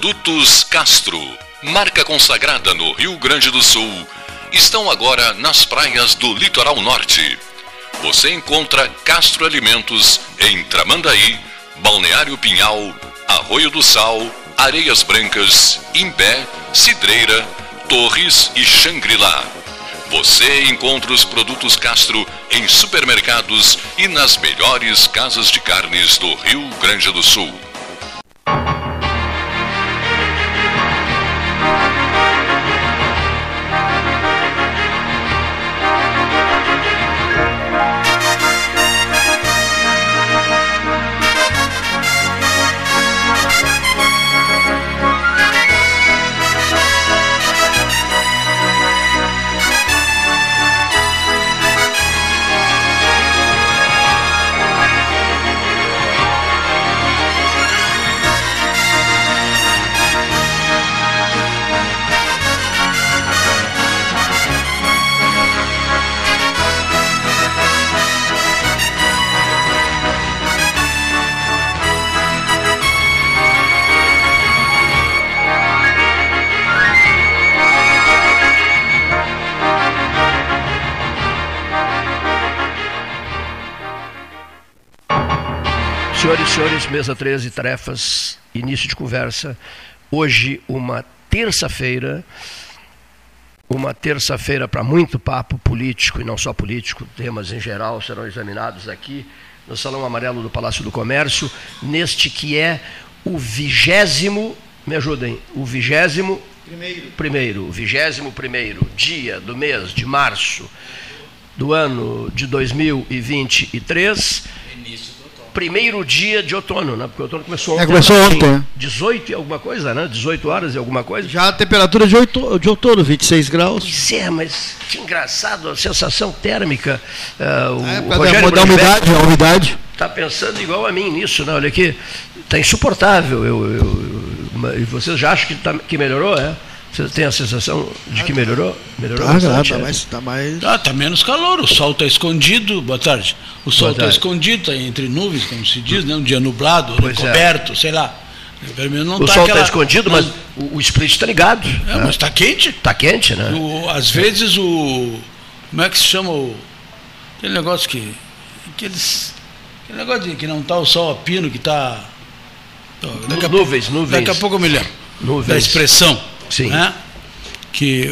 Produtos Castro, marca consagrada no Rio Grande do Sul, estão agora nas praias do litoral norte. Você encontra Castro Alimentos em Tramandaí, Balneário Pinhal, Arroio do Sal, Areias Brancas, Imbé, Cidreira, Torres e Xangri-Lá. Você encontra os produtos Castro em supermercados e nas melhores casas de carnes do Rio Grande do Sul. Senhores, mesa 13, tarefas, início de conversa. Hoje, uma terça-feira, uma terça-feira para muito papo político e não só político, temas em geral serão examinados aqui no Salão Amarelo do Palácio do Comércio, neste que é o vigésimo, me ajudem, o vigésimo Primeiro. primeiro, vigésimo primeiro dia do mês de março do ano de 2023, primeiro dia de outono, né? Porque o outono começou ontem. É, começou né? ontem, né? 18 e alguma coisa, né? 18 horas e alguma coisa. Já a temperatura de, oito, de outono, 26 graus. Pois é, mas que engraçado, a sensação térmica. ah, o É, o Rogério mudar a umidade, a umidade. está pensando igual a mim nisso, né? Olha aqui, está insuportável. Eu, eu- eu- e vocês já acham que, tá- que melhorou, é? Vocês têm a sensação de que melhorou? Melhorou Tá, bastante, tá é? mais, tá mais. Ah, tá menos calor, o sol está escondido. Boa tarde. O sol está escondido, está entre nuvens, como se diz, né? Um dia nublado, Pois é. coberto, sei lá. Pelo menos não O tá sol está aquela- escondido, mas o, o split está ligado. É, né? mas está quente. Está quente, né? O- às vezes o. Como é que se chama o. Aquele negócio que. Aqueles, aquele negócio de que não está o sol a pino, que está. Daqui a, nuvens, nuvens. daqui a pouco eu me lembro. Nuvens. Da expressão. Sim. Né? Que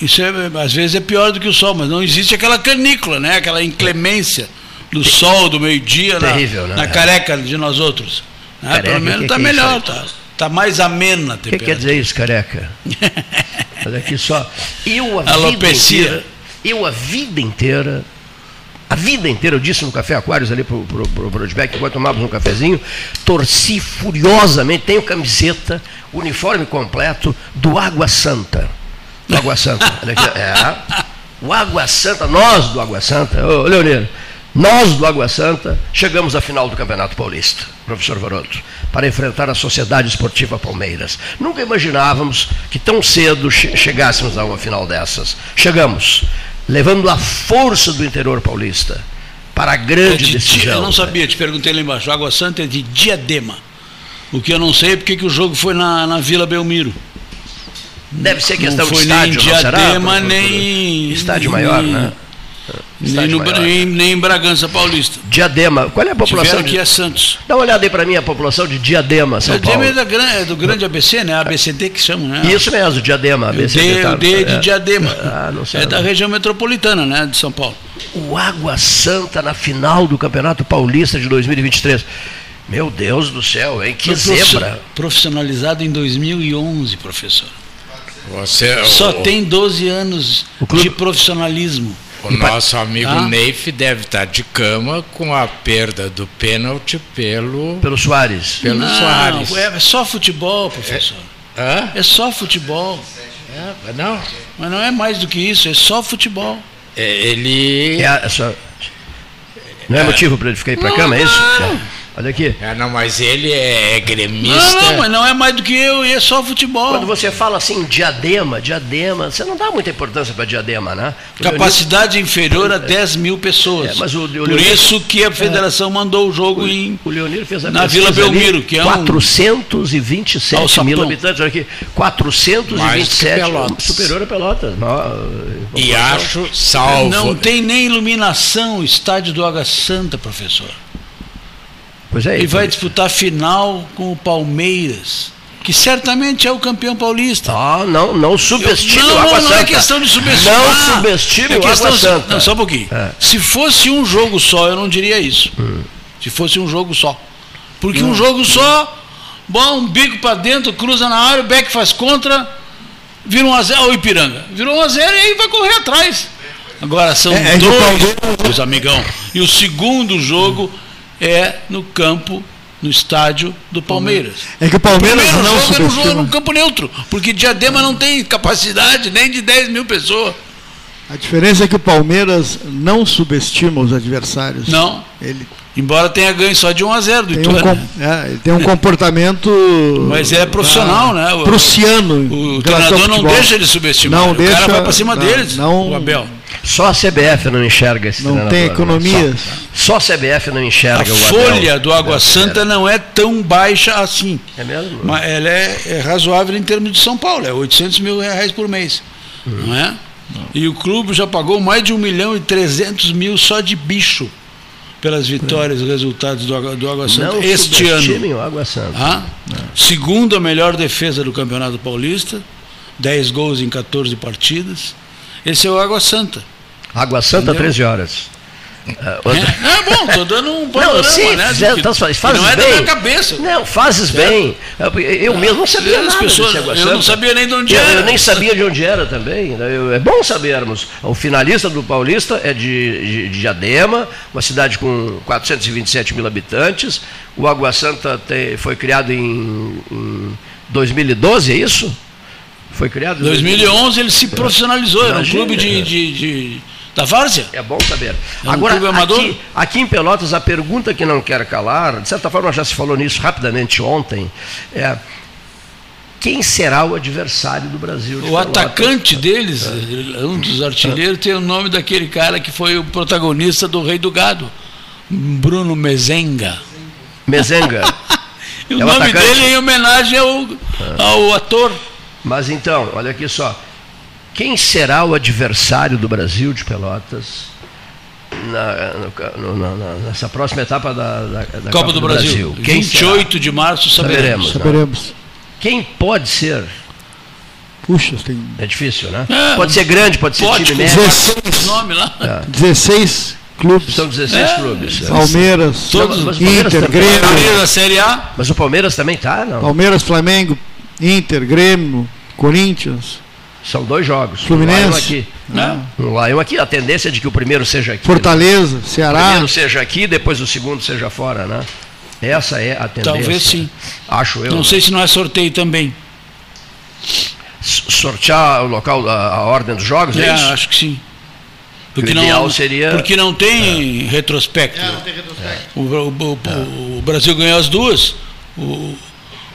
isso é, às vezes é pior do que o sol, mas não existe aquela canícula, né? aquela inclemência do sol do meio-dia na, Terrível, né? na careca de nós outros. Né? Careca, Pelo menos está é melhor, está tá mais amena a O que temperatura. quer dizer isso, careca? Olha aqui só. Eu a vida inteira, eu a vida inteira, a vida inteira, eu disse no Café Aquários ali pro, pro, pro, enquanto tomávamos um cafezinho, torci furiosamente, tenho camiseta, uniforme completo do Água Santa. Do Água Santa. É. O Água Santa, nós do Água Santa, ô Leonino, nós do Água Santa chegamos à final do Campeonato Paulista, professor Varoto, para enfrentar a Sociedade Esportiva Palmeiras. Nunca imaginávamos que tão cedo che- chegássemos a uma final dessas. Chegamos, levando a força do interior paulista para a É grande de- decisão. eu não sabia, te perguntei lá embaixo. Água Santa é de Diadema. O que eu não sei é porque que o jogo foi na, na Vila Belmiro. Deve ser questão não de foi estádio, nem será? Diadema, por- nem. Estádio maior, nem- né? Nem, no, nem, nem em Bragança Paulista. Diadema. Qual é a população? Tiveram aqui a Santos. Dá uma olhada aí para mim, a população de Diadema, São Diadema é, Paulo. da gran- é do grande ABC, né? ABCD que chama, né? Isso mesmo, Diadema. O ABC D, tá- o D de é. Diadema. Ah, não sei. é da região metropolitana, né? De São Paulo. O Água Santa na final do Campeonato Paulista de 2023. Meu Deus do céu, hein? Que Foi zebra. Profissionalizado em 2011, professor. Você, Só o, tem 12 anos O clube- de profissionalismo. O nosso amigo Ah. Neif deve estar de cama com a perda do pênalti pelo. Pelo Soares. pelo não, Soares. É só futebol, professor. Hã? É só futebol. É, mas não. Mas não é mais do que isso, é só futebol. É, Ele. É a- só- Não é motivo para ele ficar aí para cama, é isso? Olha aqui. É, não, mas ele é gremista. Não, não, mas não é mais do que eu, e é só futebol. Quando você fala assim, diadema, diadema, você não dá muita importância para diadema, né? O Leonir- Capacidade inferior a 10 mil pessoas. É, mas o- o Por isso que a federação mandou o jogo em. O Leonir fez a Na Vila ali, Belmiro, que é um- 427 Alçapão. mil habitantes. Olha aqui, 427, Mais que Pelotas. superior a Pelotas. E acho, salvo. Não tem nem iluminação o estádio do Água Santa, professor. Pois é, E vai então- disputar final com o Palmeiras, que certamente é o campeão paulista. Ah, não, não subestime não, o não, Água não Santa. é questão de subestimar. Não subestime é o questão Água Santa. Não, só um pouquinho. É. Se fosse um jogo só, eu não diria isso. Se fosse um jogo só. Porque um jogo só, bom, um bico para dentro, cruza na área, o Beck faz contra, vira um a zero, o Ipiranga. Virou um a zero e aí vai correr atrás. Agora são É, é dois, os amigão. E o segundo jogo é no campo, no estádio do Palmeiras. É que o Palmeiras Primeiro não jogo era um jogo subestima. num campo neutro, porque Diadema não tem capacidade nem de 10 mil pessoas. A diferença é que o Palmeiras não subestima os adversários. Não. Ele Embora tenha ganho só de 1 a 0 do tem um, Ituano. com- é, ele tem um comportamento. Mas é profissional, né? O- Prussiano. O ao treinador não deixa ele subestimar. Não o deixa, cara vai pra cima não, deles, não- o Abel. Só a CBF não enxerga esse Não tem né? economias. Só, só a CBF não A enxerga o Abel. folha do Água Santa não é tão baixa assim. É mesmo? Mas ela é, é razoável em termos de São Paulo, é 800 mil reais por mês. Não é? E o clube já pagou mais de 1 milhão e 300 mil só de bicho pelas vitórias e resultados do Água, do Água Santa Não este ano. o Água Santa. Ah, Segundo a melhor defesa do Campeonato Paulista, 10 gols em 14 partidas. Esse é o Água Santa. Água Santa, Entendeu? 13 horas. Ah, outra- É, é bom, tô dando um Não, panorama, sim, né? tá- fazes não é da bem. minha cabeça. Não, fazes bem. Eu mesmo não sabia As nada pessoas- eu não sabia nem de onde eu, era. Eu nem sabia de onde era também. né? É bom sabermos. O finalista do Paulista é de, de, de Diadema, uma cidade com 427 mil habitantes. O Água Santa tem- foi criado em, em 2012, é isso? Foi criado Em 2011 ele se profissionalizou, era um Imagina, clube de, de, de- da Várzea. É bom saber. É um Agora, aqui, aqui em Pelotas, a pergunta que não quer calar, de certa forma já se falou nisso rapidamente ontem, é quem será o adversário do Brasil? O Pelotas? atacante deles, um dos artilheiros, tem o nome daquele cara que foi o protagonista do Rei do Gado, Bruno Mezenga. Mezenga. O É o nome atacante? dele é em homenagem ao, ao ator. Mas então, olha aqui só. Quem será o adversário do Brasil de Pelotas na- no- no- na- nessa próxima etapa da, da- da Copa, do, Brasil. Quem 28 de março saberemos. Saberemos. Saberemos. Quem pode ser? Puxa, tem É difícil, né? É, pode ser grande, pode ser Pode, time com médio. esse nome lá. 16 clubes. São 16 É, clubes. Palmeiras, Todos, mas Palmeiras Inter, também. Grêmio. Palmeiras da Série A. Mas o Palmeiras também tá, não? Palmeiras, Flamengo, Inter, Grêmio, Corinthians, São dois jogos. Fluminense. Um lá e um aqui. Né? Lá e um aqui. A tendência é de que o primeiro seja aqui. Fortaleza, O Ceará. primeiro seja aqui, depois o segundo seja fora, né? Essa é a tendência. Talvez sim. Acho eu. Não sei se não é sorteio também. Sortear o local, a, a ordem dos jogos, é, É, isso? acho que sim. Porque O não, ideal seria- porque não tem retrospecto. O, o- o- o Brasil ganhou as duas, o,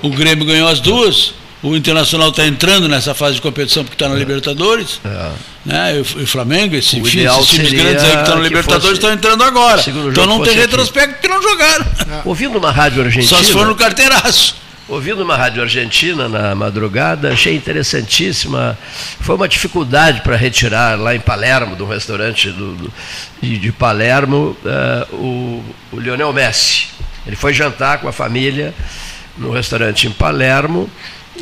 o Grêmio ganhou as duas, o Internacional está entrando nessa fase de competição porque está na Libertadores. É. Né? E o, Flamengo, esse, O ideal esses times grandes aí que estão na que Libertadores estão entrando agora. Então não tem fosse aqui. retrospecto porque não jogaram. Ouvindo uma rádio argentina. Só se for no carteiraço. Ouvindo uma rádio argentina na madrugada, achei interessantíssima. Foi uma dificuldade para retirar lá em Palermo, do restaurante do, do- de, de Palermo, eh, o, o Lionel Messi. Ele foi jantar com a família no restaurante em Palermo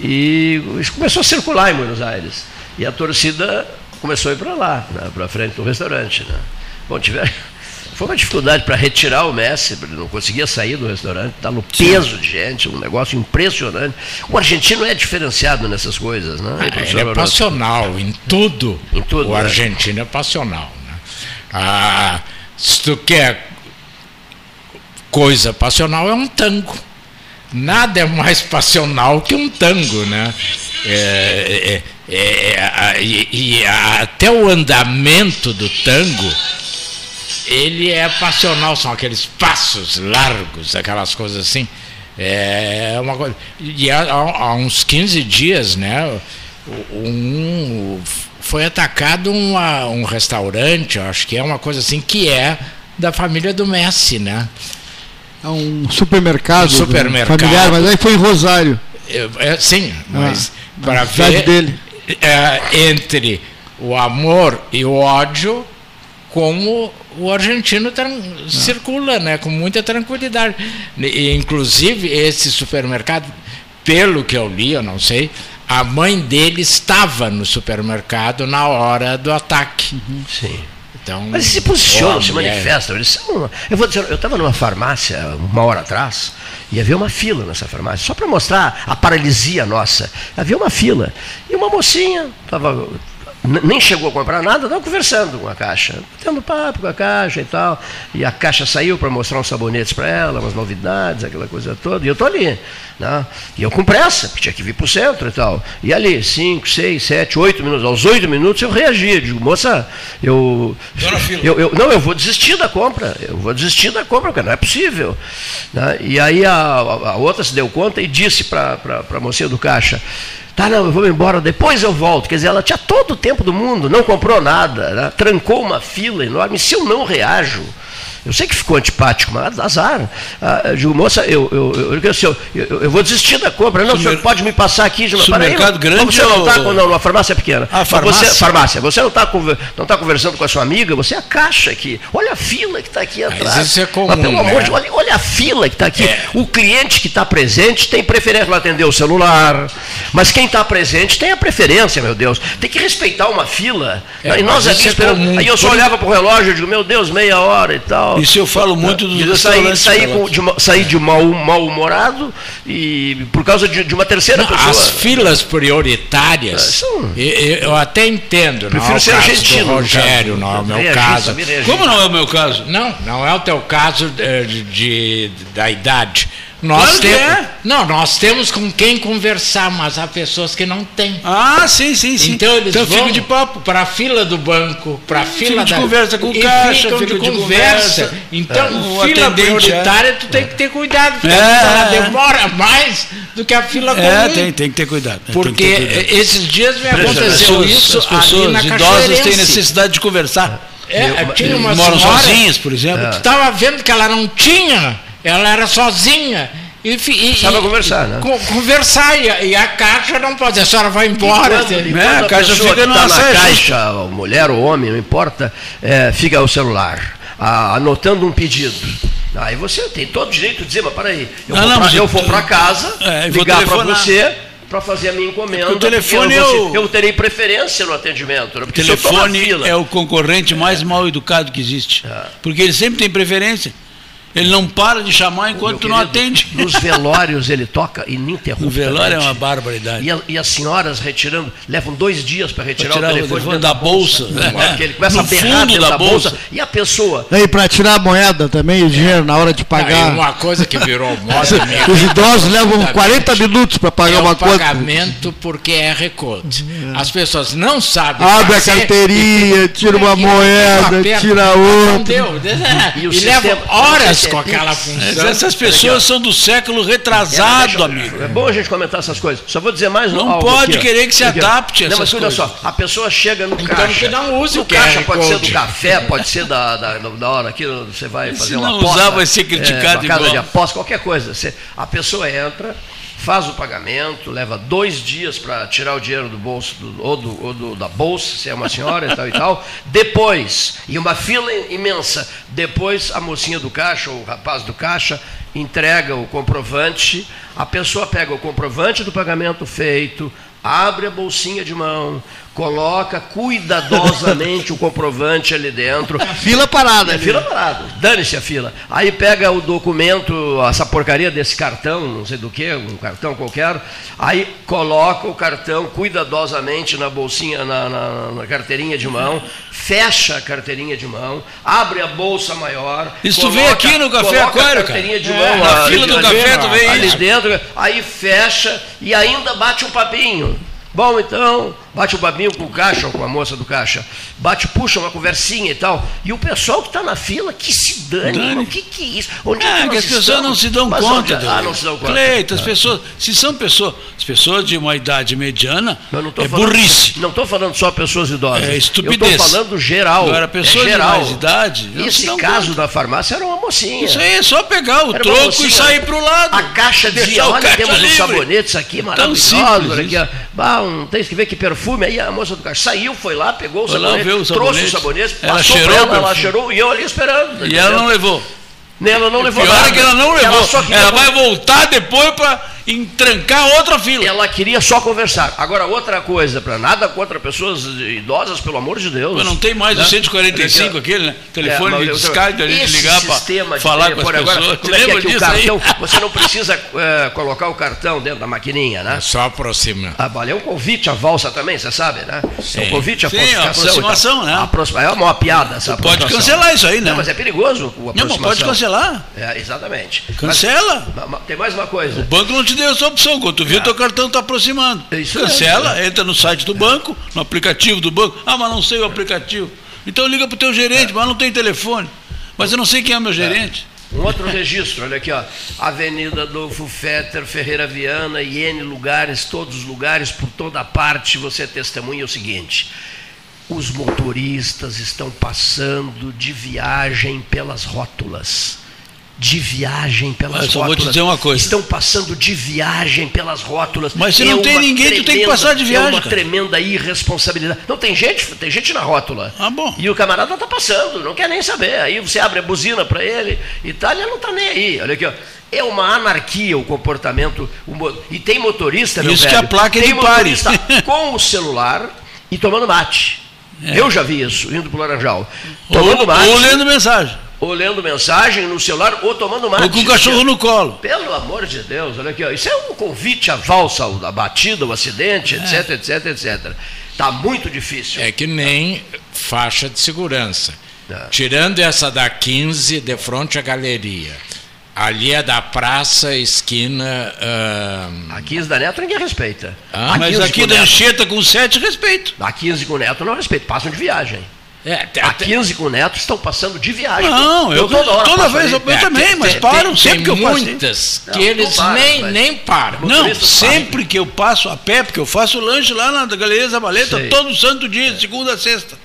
e isso começou a circular em Buenos Aires. E a torcida começou a ir para lá, né, para frente do restaurante. Né? Bom, tiver, foi uma dificuldade para retirar o Messi, ele não conseguia sair do restaurante, está no peso de gente, um negócio impressionante. O argentino é diferenciado nessas coisas, né? Ah, Ele é passional em tudo. Em tudo, o né? argentino é passional. né? Ah, se tu quer coisa passional, é um tango. Nada é mais passional que um tango, né? É, é, é, a- e, e a- até o andamento do tango ele é passional, são aqueles passos largos, aquelas coisas assim. É uma coisa. E há, há uns 15 dias, né? Um, foi atacado uma, um restaurante, acho que é uma coisa assim, que é da família do Messi, né? É um supermercado, Um supermercado. familiar, mas aí foi em Rosário. É, sim, mas na para ver dele. é, entre o amor e o ódio, como o argentino tran- circula, né, com muita tranquilidade. E, inclusive, esse supermercado, pelo que eu li, eu não sei, a mãe dele estava no supermercado na hora do ataque. Sim. Então, Mas eles se posicionam, se é. manifestam. Eles são, eu vou dizer, eu estava numa farmácia uma hora atrás e havia uma fila nessa farmácia, só para mostrar a paralisia nossa. Havia uma fila. E uma mocinha estava. Nem chegou a comprar nada, estava conversando com a caixa, tendo papo com a caixa e tal. E a caixa saiu para mostrar uns sabonetes para ela, umas novidades, aquela coisa toda. E eu estou ali. Né? E eu com pressa, porque tinha que vir para o centro e tal. E ali, 5, 6, 7, 8 minutos. Aos 8 minutos eu reagi. Eu digo, moça, eu, eu, eu- Não, eu vou desistir da compra. Eu vou desistir da compra, porque não é possível. né? E aí a, a- a outra se deu conta e disse para a mocinha do caixa. Tá, não, eu vou embora, depois eu volto. Quer dizer, ela tinha todo o tempo do mundo, não comprou nada, né? trancou uma fila enorme. Se eu não reajo, eu sei que ficou antipático, mas azar. Ah, eu digo, moça, eu, eu, eu, eu, eu, eu- eu vou desistir da compra. Não, o senhor pode me passar aqui. Gilmar? Supermercado grande Você não está ou- com. Não, numa farmácia pequena. Ah, Mas farmácia? Você, farmácia. Você não está não tá conversando com a sua amiga, você é a caixa aqui. Olha a fila que está aqui atrás. isso é comum, Mas, pelo amor né? de olha, olha a fila que está aqui. É. O cliente que está presente tem preferência para atender o celular. Mas quem está presente tem a preferência, meu Deus. Tem que respeitar uma fila. É, e nós mas aqui é esperando. comum. Aí eu só olhava para o relógio e digo, meu Deus, meia hora e tal. Isso eu falo muito dos Eu saí, restaurantes. saí, com, de, saí de mal, mal-humorado e por causa de, de uma terceira Não, pessoa. As filas prioritárias, É, são- e- e- eu até entendo, não Prefiro é o ser caso argentino. Rogério, não é o meu Reagir, caso. Como não é o meu caso? Não, não é o teu caso eh, de, de- da idade. Nós Claro que temos, é. Não, nós temos com quem conversar, mas há pessoas que não têm. Ah, sim, sim, sim. Então eles então vão de papo. para a fila do banco, para a fila de da conversa com o caixa, ficam fica de de conversa. conversa. Então, É. Fila prioritária, tu tem que ter cuidado, porque É, ela é. demora mais do que a fila É, comum. tem, tem que ter cuidado. tem que Porque ter cuidado. esses dias me aconteceu pessoas, isso as pessoas ali na idosas têm necessidade de conversar. É, tinha uma Moram senhora sozinhas, por exemplo. que estava vendo que ela não tinha, ela era sozinha. E, e, Precisava e- conversar, né? co- conversar, e, a- e a caixa não pode, a senhora vai embora. quando- e É, a caixa pessoa fica que no tá na caixa, ou mulher ou homem, não importa, é, fica o celular, a- anotando um pedido. Aí você tem todo o direito de dizer, mas peraí, eu Não, vou não, pra- eu vou para casa, É, e ligar para você para fazer a minha encomenda. Porque o telefone eu, vou é o- eu terei preferência no atendimento. né? O na telefone fila, é o concorrente mais mal educado que existe. Porque ele sempre tem preferência. Ele não para de chamar enquanto tu não querido, atende. Nos velórios ele toca ininterruptamente. No velório é uma barbaridade. E, a- e as senhoras retirando, levam dois dias para retirar tirar o o telefone, telefone dentro da bolsa. Porque ele começa No a berrar da da bolsa. bolsa. E a pessoa, Aí para tirar a moeda também, o dinheiro na hora de e pagar. uma coisa que virou moda Os idosos levam Exatamente. 40 minutos para pagar é uma o conta. pagamento porque é recorde. As pessoas não sabem Abre a carteirinha, tira uma e- e moeda, tira Não outra. deu. E E, o leva sistema- horas com aquela Pix. função. Essas pessoas são do século retrasado, Deixa- amigo. É bom a gente comentar essas coisas. Só vou dizer mais um Não pode aqui, querer que se adapte a Não, mas essas olha coisas. só, a pessoa chega no Então caixa. que não use o QR caixa pode ser do café, pode ser da, da, da hora aqui, você vai fazer uma não aposta. usar, vai ser criticado é, uma casa igual. de aposta, qualquer coisa. Você- a pessoa entra, faz o pagamento, leva dois dias para tirar o dinheiro do bolso, do- ou, do, ou do- da bolsa, se é uma senhora e tal e tal. Depois, e uma fila imensa, depois a mocinha do caixa, ou o rapaz do caixa, entrega o comprovante, a pessoa pega o comprovante do pagamento feito, abre a bolsinha de mão, coloca cuidadosamente o comprovante ali dentro, Fila parada. é fila parada. Dane-se a fila. Aí pega o documento, essa porcaria desse cartão, não sei do que, um cartão qualquer. Aí coloca o cartão cuidadosamente na bolsinha, na, na- na carteirinha de mão, fecha a carteirinha de mão, abre a bolsa maior. Isso tu vê aqui no Café coloca Aquário, a carteirinha de cara. mão. É, na ali- fila do ali- café tu vê ali isso. dentro, aí fecha e ainda bate um papinho. Bom, então, bate o babinho com o caixa ou com a moça do caixa. Bate, puxa uma conversinha e tal. E o pessoal que está na fila, que se dane. Dane. O que, que é isso? Onde Ah, que que as pessoas estamos? não se dão Mas conta. onde- Ah, não se dão conta. Cleito, as pessoas, se são pessoas, as pessoas de uma idade mediana, é falando- burrice. Não estou falando só pessoas idosas. É estupidez. Eu estou falando geral. Agora, é pessoas de geral. mais idade, Esse caso conta. da farmácia era uma mocinha. Isso aí é só pegar o Era troco e sair pro lado. A caixa o olha, temos uns livre. sabonetes aqui maravilhosos. simples Olha aqui, ó. Bah, um, tem que ver que perfume. Aí a moça do caixa saiu, foi lá, pegou o Foi lá sabonete, ver o trouxe sabonete. o sabonete, Ela passou cheirou ela, ela cheirou e eu ali esperando. E ela não levou. Ela não levou Pior nada. é que ela não levou. Ela Ela, vai voltar depois para entrancar outra fila. Ela queria só conversar. Agora, outra coisa, para nada contra pessoas idosas, pelo amor de Deus. Mas não tem mais né? o 145 aquele, né? Telefone É, de Skype, a gente ligar para falar com as pessoas. Agora, Te como é que é lembra que o disso aí? cartão, você não precisa eh, colocar o cartão dentro da maquininha, né? Só aproxima. Ah, vale, é um convite à valsa também, você sabe, né? É um convite à Sim, aproximação, né? Aproxima- É uma piada essa Pode cancelar isso aí, né? Não, mas é perigoso o Não, mas aproximação. pode cancelar. É, exatamente. Cancela. Mas- tem mais uma coisa. O banco não te deu essa opção. Quando tu viu, teu cartão está aproximando. É Cancela, entra no site do banco, no aplicativo do banco. Ah, mas não sei o aplicativo. Então liga para o teu gerente, mas não tem telefone. Mas eu não sei quem é meu gerente. Um outro registro, olha aqui, ó. Avenida Adolfo Fetter, Ferreira Viana e N lugares, todos os lugares, por toda parte, você testemunha o seguinte. Os motoristas estão passando de viagem pelas rótulas. De viagem pelas Mas só vou rótulas. te dizer uma coisa. Estão passando de viagem pelas rótulas. Mas se não tem ninguém, tu tem que passar de É viagem, uma cara. tremenda irresponsabilidade. Não, tem gente, tem gente na rótula. Ah, bom. E o camarada tá passando, não quer nem saber. Aí você abre a buzina para ele e tal, ele não tá nem aí. Olha aqui, ó. É uma anarquia o comportamento. o mo- E tem motorista, meu Isso que velho, a placa é tem de pare. motorista com o celular e tomando mate. Eu já vi isso, indo pro Laranjal. Tomando É. Ou, mate, ou lendo mensagem. Ou lendo mensagem no celular, ou tomando mate. Ou com o cachorro no colo. Pelo amor de Deus, olha aqui, ó. isso é um convite à valsa, à batida, ao acidente, etc, etc, etc. Está muito difícil. É que nem faixa de segurança. É. Tirando essa da 15, de frente à galeria. Ali é da praça, esquina. ah, A 15 da Neto ninguém respeita. Ah, a Mas 15 aqui da Anchieta com 7, respeito. A 15 com Neto não respeita, passam de viagem. É, te- A te- 15 com o Neto estão passando de viagem. Não, eu, toda, hora toda passo vez eu, eu é, também, tem- mas tem- param tem sempre que eu passo. muitas Não, que não eles param, nem, mas- nem param. Não, sempre que eu passo a pé, porque eu faço lanche lá na Galeria Zabaleta Sei. todo santo dia, de segunda a sexta.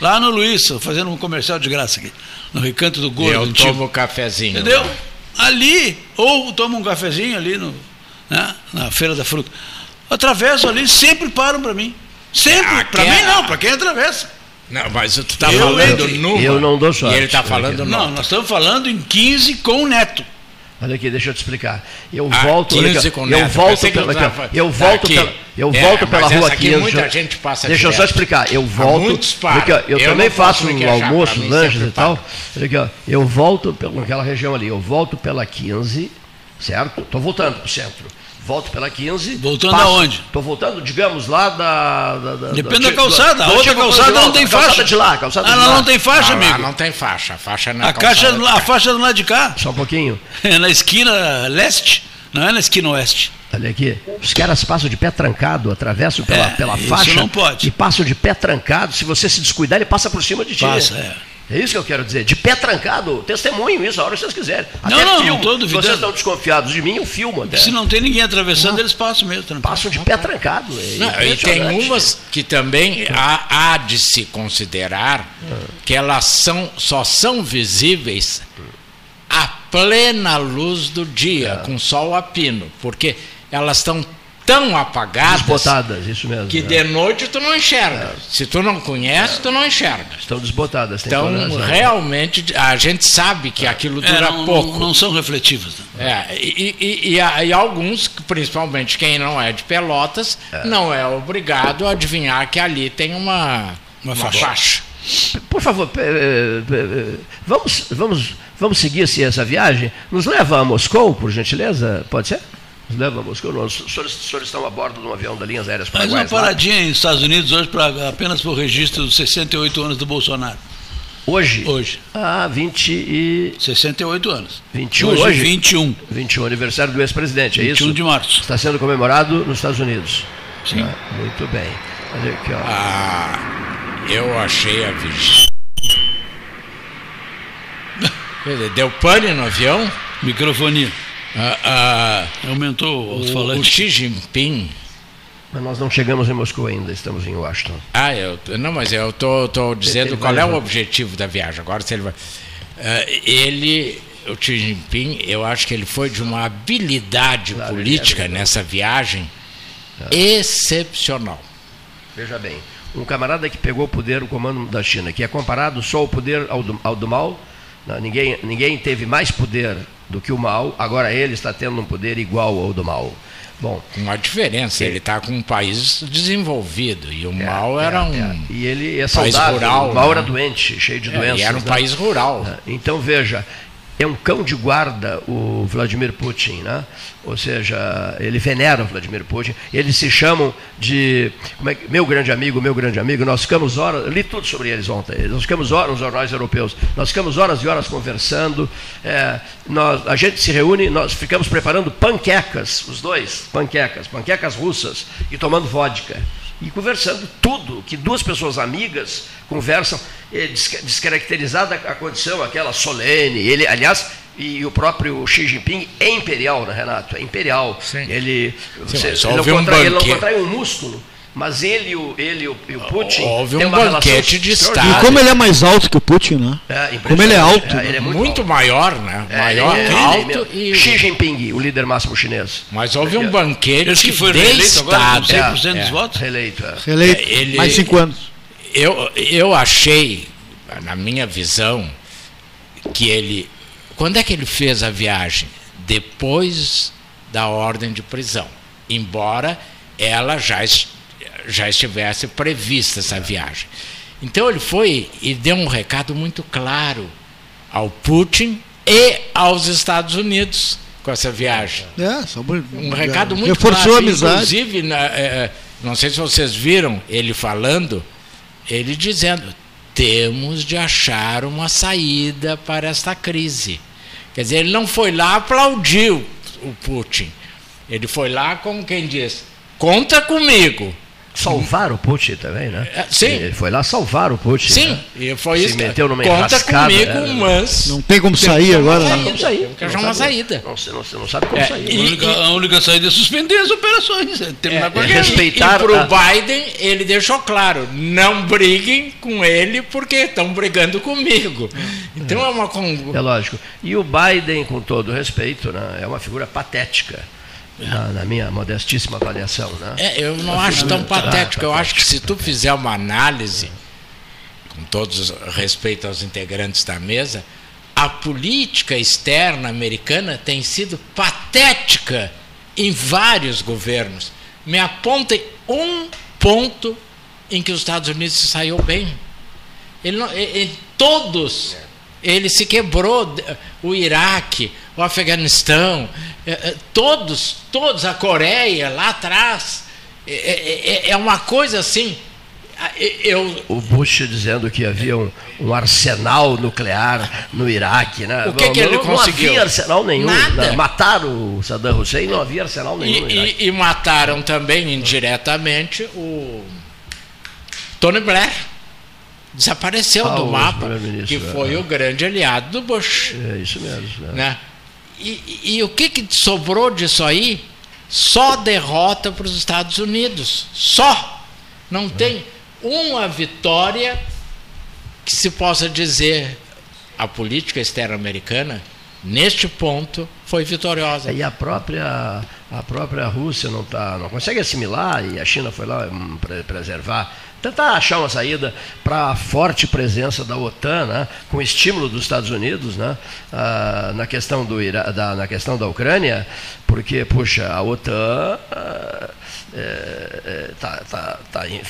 Lá no Luiz, fazendo um comercial de graça aqui, no Recanto do Gordo. eu tomo cafezinho. Entendeu? lá. Ali, ou tomo um cafezinho ali no, né, na Feira da Fruta. Atravesso ali, sempre param para mim. Sempre. Ah, Para mim não, para quem atravessa. Não, mas tu tá Eu falando numa. eu não dou sorte. E ele tá falando Não, numa. nós estamos falando em 15 com o Neto. Olha aqui, deixa eu te explicar. Eu Ah, volto, olha 15 aqui, com eu Neto. volto que pela, eu tava- eu volto daqui. pela, eu É, volto pela rua essa aqui 15. muita gente passa Deixa eu só direto. explicar. Eu volto, eu, Eu também não faço um almoço, lanches e tal. Olha aqui, ó, eu volto pelaquela região ali, eu volto pela 15, certo? Estou voltando para o centro. Volto pela 15. Voltando aonde? Estou voltando, digamos, lá da. da, da Depende do- da calçada. A outra calçada Pantanal, não tem calçada faixa. de lá, calçada Ah, de lá lá. não tem faixa, Ah, lá amigo. não tem faixa. A faixa é na A, caixa, a cá. faixa do lado de cá. Só um pouquinho. É na esquina leste, não é na esquina oeste. Olha aqui, os caras passam de pé trancado, atravessam pela, É, pela isso faixa não pode. e passam de pé trancado. Se você se descuidar, ele passa por cima de ti. Passa, é. É isso que eu quero dizer. De pé trancado, testemunho isso, a hora que vocês quiserem. Até Não, não, não filmo. tô Se duvidando. vocês estão desconfiados de mim, eu filmo até. Se não tem ninguém atravessando, eles passam mesmo. tranquilo. Passam de pé trancado. É Não, e tem umas que também há, há de se considerar que elas são, só são visíveis à plena luz do dia, com sol a pino, porque elas estão tão apagadas Desbotadas, isso mesmo. que é. de noite tu não enxerga. Se tu não conhece, tu não enxerga. Estão desbotadas. tem Então, realmente, a gente sabe que aquilo É, dura não, pouco. não, não são refletivas. né? É, e, e- e e alguns, principalmente quem não é de Pelotas, não é obrigado a adivinhar que ali tem uma, Uma uma faixa. faixa. Por favor, eh, eh, vamos, vamos, vamos seguir esse- essa viagem. Nos leva a Moscou, por gentileza? Pode ser? Nos leva a Moscou. Nós, os, senhores, os senhores estão a bordo de um avião da Linhas Aéreas Mas uma Paraguaias. lá. paradinha nos Estados Unidos hoje pra, apenas para o registro dos 68 anos do Bolsonaro. Hoje? Hoje. Ah, 20 e 68 anos. 21 hoje, hoje? 21. 21, aniversário do ex-presidente, é 21 isso? de março. Está sendo comemorado nos Estados Unidos. Sim. Ah, muito bem. Olha aqui, ó. Ah, eu achei a dizer, Deu pane no avião? Microfonia. Ah, ah, Aumentou os o, o falantes. Xi Jinping. Mas nós não chegamos em Moscou ainda, estamos em Washington. Ah, eu, não, mas eu tô, tô dizendo Ele qual vai é o objetivo da viagem. Agora, se ele vai. Ah, ele, o Xi Jinping, eu acho que ele foi de uma habilidade Claro, política é nessa viagem excepcional. Veja bem, um camarada que pegou o poder, o comando da China, que é comparado só o poder ao do, ao do Mao, não, ninguém, ninguém teve mais poder do que o Mao, agora ele está tendo um poder igual ao do Mao. Bom, uma diferença, ele está com um país desenvolvido e o é, Mao é, era um. é. E ele é país saudável, rural, o Mao né? era doente, cheio de é, doenças. e era um né? país rural. É, Então veja, é um cão de guarda o Vladimir Putin, né? Ou seja, ele venera o Vladimir Putin. Eles se chamam de é meu grande amigo, meu grande amigo. Nós ficamos horas, li tudo sobre eles ontem. Nós ficamos horas nos jornais europeus. Nós ficamos horas e horas conversando. É, nós, a gente se reúne, nós ficamos preparando panquecas, os dois, panquecas, panquecas russas e tomando vodka e conversando tudo que duas pessoas amigas conversam, eh, desca- descaracterizada a condição, aquela solene. Ele, aliás, e o próprio Xi Jinping é imperial, né, Renato? É imperial. Sim. Ele, você- ele, não um contrai, ele não contrai um músculo, mas ele, e o, ele e o, e o Putin. Houve um banquete de extraordinária. E como ele é mais alto que o Putin, né? É. Como ele é alto. É, ele é muito, muito alto. maior, né? É, maior, é- ele é alto e. Xi Jinping, o líder máximo chinês. Mas houve um banquete Esse que foi de reeleito agora com Estado. 100% dos É. votos? Reeleito. é. Reeleito. É, ele- Mais cinco anos. Eu, eu achei, na minha visão, que ele. Quando é que ele fez a viagem? Depois da ordem de prisão. Embora ela já, es- já estivesse prevista essa viagem. Então ele foi e deu um recado muito claro ao Putin e aos Estados Unidos com essa viagem. É, só por- Um recado muito Reforçou claro. a amizade. Inclusive, na- é, é, não sei se vocês viram ele falando, ele dizendo: temos de achar uma saída para esta crise. Quer dizer, ele não foi lá aplaudir o, o Putin. Ele foi lá, como quem diz, conta comigo. Salvar o Putin também, né? É, sim. Ele foi lá salvar o Putin. Sim, né? e foi Se isso. meteu numa conta enrascada, comigo, é, mas. Não tem como Tem sair agora, achar né? Como sair? Tem que achar Não uma saída. Não, você não, você não sabe como É, sair. A e- única, a única saída é suspender as operações. É terminar com a é guerra. respeitar E para a- o Biden, ele deixou claro: não briguem com ele porque estão brigando comigo. Então é uma. É lógico. E o Biden, com todo respeito, né, é uma figura patética, na, na minha modestíssima avaliação. Né? É, eu não acho tão patético. Eu acho que se tu fizer uma análise, com todo respeito aos integrantes da mesa, a política externa americana tem sido patética em vários governos. Me apontem um ponto em que os Estados Unidos se saiu bem. Ele não, e- e todos. Ele se quebrou. O Iraque, o Afeganistão, eh, eh, todos, todos, a Coreia lá atrás. É, é- é- é uma coisa assim. Eu, O Bush dizendo que havia um, um arsenal nuclear no Iraque. Né? O que que ele não, conseguiu? Não havia arsenal nenhum. Nada. né? Mataram o Saddam Hussein, não havia arsenal nenhum e, e- e mataram também indiretamente o Tony Blair. Desapareceu Ah, do mapa, que foi é. o grande aliado do Bush. É isso mesmo. Né? né? E, e- o que, que sobrou disso aí? Só derrota para os Estados Unidos. Só. Não tem uma vitória que se possa dizer a política externa americana, neste ponto, foi vitoriosa. E a própria, a própria Rússia não, tá, não consegue assimilar, e a China foi lá hum, pre- preservar, tentar achar uma saída para a forte presença da OTAN, né, com estímulo dos Estados Unidos né, ah, na, questão do Ira, da, na questão da Ucrânia, porque, puxa, a OTAN está tá, tá em-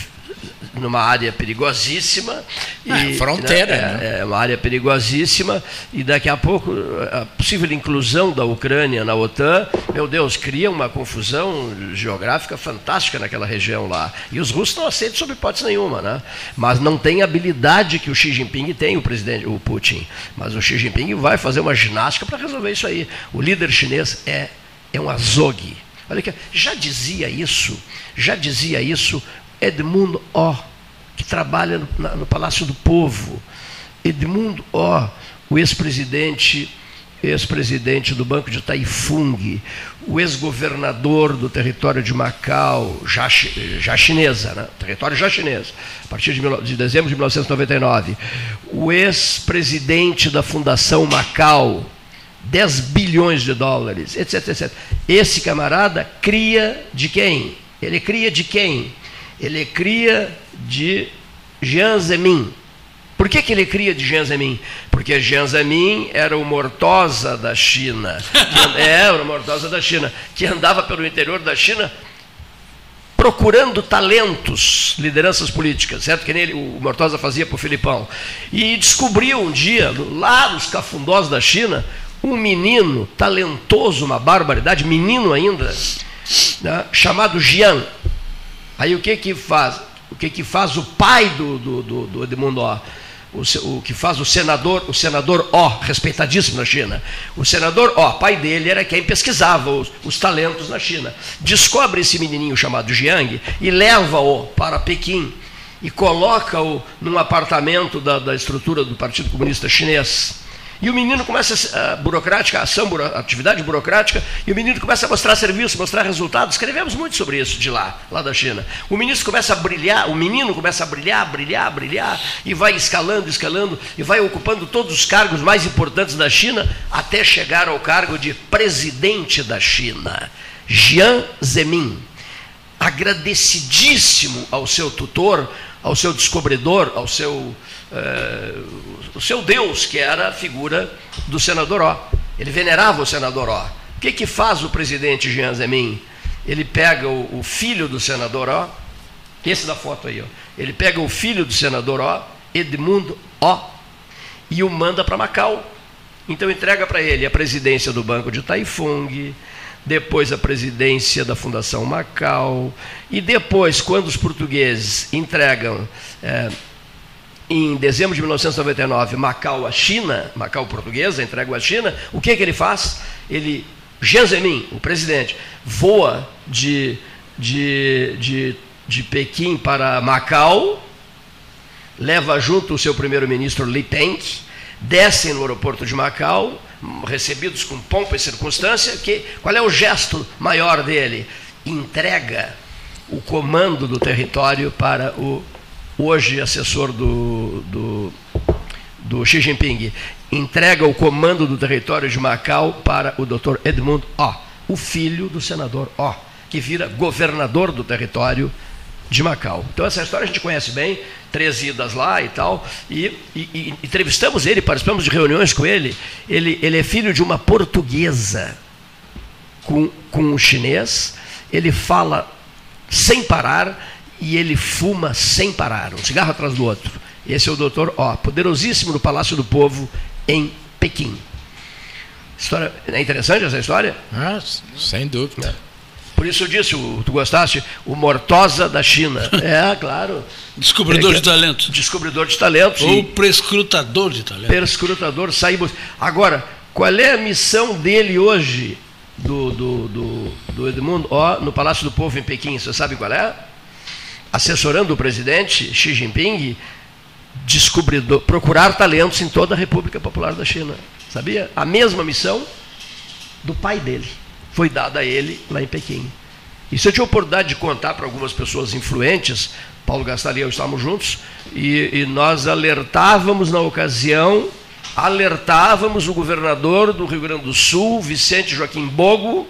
numa área perigosíssima. É, fronteira, é, né? é uma área perigosíssima e daqui a pouco a possível inclusão da Ucrânia na OTAN, meu Deus, cria uma confusão geográfica fantástica naquela região lá. E os russos não aceitam sob hipótese nenhuma, né? Mas não tem a habilidade que o Xi Jinping tem, o presidente, o Putin. Mas o Xi Jinping vai fazer uma ginástica para resolver isso aí. O líder chinês é, é um azogue. Olha aqui, já dizia isso, já dizia isso Edmundo O, que trabalha no, no Palácio do Povo. Edmundo O, o ex-presidente ex-presidente do Banco de Taifung, o ex-governador do território de Macau, já, já chinesa, né? território já chinês, a partir de, de dezembro de 1999, o ex-presidente da Fundação Macau, 10 bilhões de dólares, etc, etc. Esse camarada cria de quem? Ele cria de quem? Ele cria de Jiang Zemin, por que, que ele cria de Jiang Zemin? Porque Jiang Zemin era o Mortosa da China. Que, é, era o Mortosa da China, que andava pelo interior da China procurando talentos, lideranças políticas, certo? Que nem o Mortosa fazia para o Filipão. E descobriu um dia, lá nos cafundós da China, um menino talentoso, uma barbaridade, menino ainda, né, chamado Jiang. Aí o que que faz? O que que faz o pai do, do, do, do Edmundo Ó? o, o, que faz o senador, o senador O, respeitadíssimo na China. O senador O, pai dele era quem pesquisava os, os talentos na China. Descobre esse menininho chamado Jiang e leva-o para Pequim e coloca-o num apartamento da, da estrutura do Partido Comunista Chinês e o menino começa a burocrática, a ação, a atividade burocrática, e o menino começa a mostrar serviço, mostrar resultados. Escrevemos muito sobre isso de lá, lá da China. O ministro começa a brilhar, o menino começa a brilhar, brilhar, brilhar, e vai escalando, escalando, e vai ocupando todos os cargos mais importantes da China, até chegar ao cargo de presidente da China. Jiang Zemin, agradecidíssimo ao seu tutor, ao seu descobridor, ao seu o seu Deus, que era a figura do senador Ó. Ele venerava o senador Ó. O que, que faz o presidente Jean Zemin? Ele pega o, o filho do senador Ó, esse da foto aí, ó. ele pega o filho do senador Ó, Edmundo Ó, e o manda para Macau. Então entrega para ele a presidência do Banco de Taifung, depois a presidência da Fundação Macau, e depois, quando os portugueses entregam é, em dezembro de 1999, Macau à China, Macau portuguesa, entrega à China, o que, que ele faz? Ele, Zemin, o presidente, voa de, de, de, de Pequim para Macau, leva junto o seu primeiro-ministro Li Peng, descem no aeroporto de Macau, recebidos com pompa e circunstância, que, qual é o gesto maior dele? Entrega o comando do território para o hoje assessor do, do, do Xi Jinping, entrega o comando do território de Macau para o Dr. Edmund O, o filho do senador O, que vira governador do território de Macau. Então essa história a gente conhece bem, três idas lá e tal, e, e, e entrevistamos ele, participamos de reuniões com ele. Ele, ele é filho de uma portuguesa com, com um chinês, ele fala sem parar, e ele fuma sem parar, um cigarro atrás do outro. Esse é o doutor Ó, poderosíssimo no Palácio do Povo, em Pequim. História, é interessante essa história? Ah, sem dúvida. Por isso eu disse, o, tu gostaste? O Mortosa da China. É, claro. Descobridor é, de talentos. Descobridor de talentos. Ou prescrutador de talentos. Prescrutador, saímos. Agora, qual é a missão dele hoje, do, do, do, do Edmundo Ó, no Palácio do Povo em Pequim? Você sabe qual é? Assessorando o presidente Xi Jinping, procurar talentos em toda a República Popular da China. Sabia? A mesma missão do pai dele foi dada a ele lá em Pequim. Isso eu tive a oportunidade de contar para algumas pessoas influentes, Paulo Gastalho e eu estávamos juntos, e, e nós alertávamos na ocasião, alertávamos o governador do Rio Grande do Sul, Vicente Joaquim Bogo,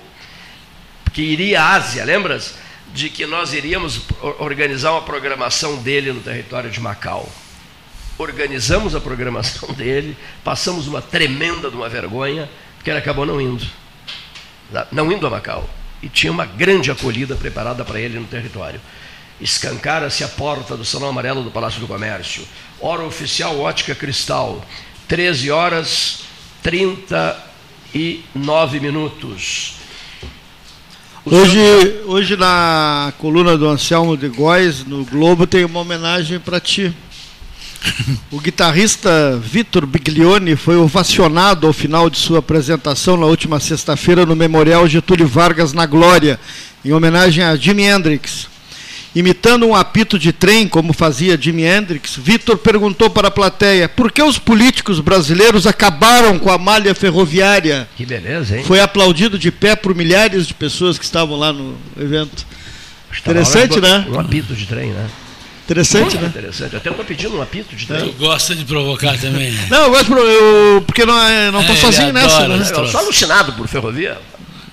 que iria à Ásia, lembras? De que nós iríamos organizar uma programação dele no território de Macau. Organizamos a programação dele, passamos uma tremenda de uma vergonha, porque ele acabou não indo. Não indo a Macau. E tinha uma grande acolhida preparada para ele no território. Escancara-se a porta do Salão Amarelo do Palácio do Comércio. Hora oficial ótica cristal. 13 horas 39 minutos. Hoje, hoje na coluna do Anselmo de Góes, no Globo, tem uma homenagem para ti. O guitarrista Vitor Biglione foi ovacionado ao final de sua apresentação na última sexta-feira no Memorial Getúlio Vargas na Glória, em homenagem a Jimi Hendrix. Imitando um apito de trem, como fazia Jimi Hendrix, Vitor perguntou para a plateia por que os políticos brasileiros acabaram com a malha ferroviária. Que beleza, hein? Foi aplaudido de pé por milhares de pessoas que estavam lá no evento. Estava Interessante, lá né? Um apito de trem, né? Interessante, né? Interessante. Até estou pedindo um apito de Tu trem. gosta de provocar também. Não, eu gosto, eu, porque não é- não estou É, sozinho ele nessa, né? Eu sou alucinado por ferrovia.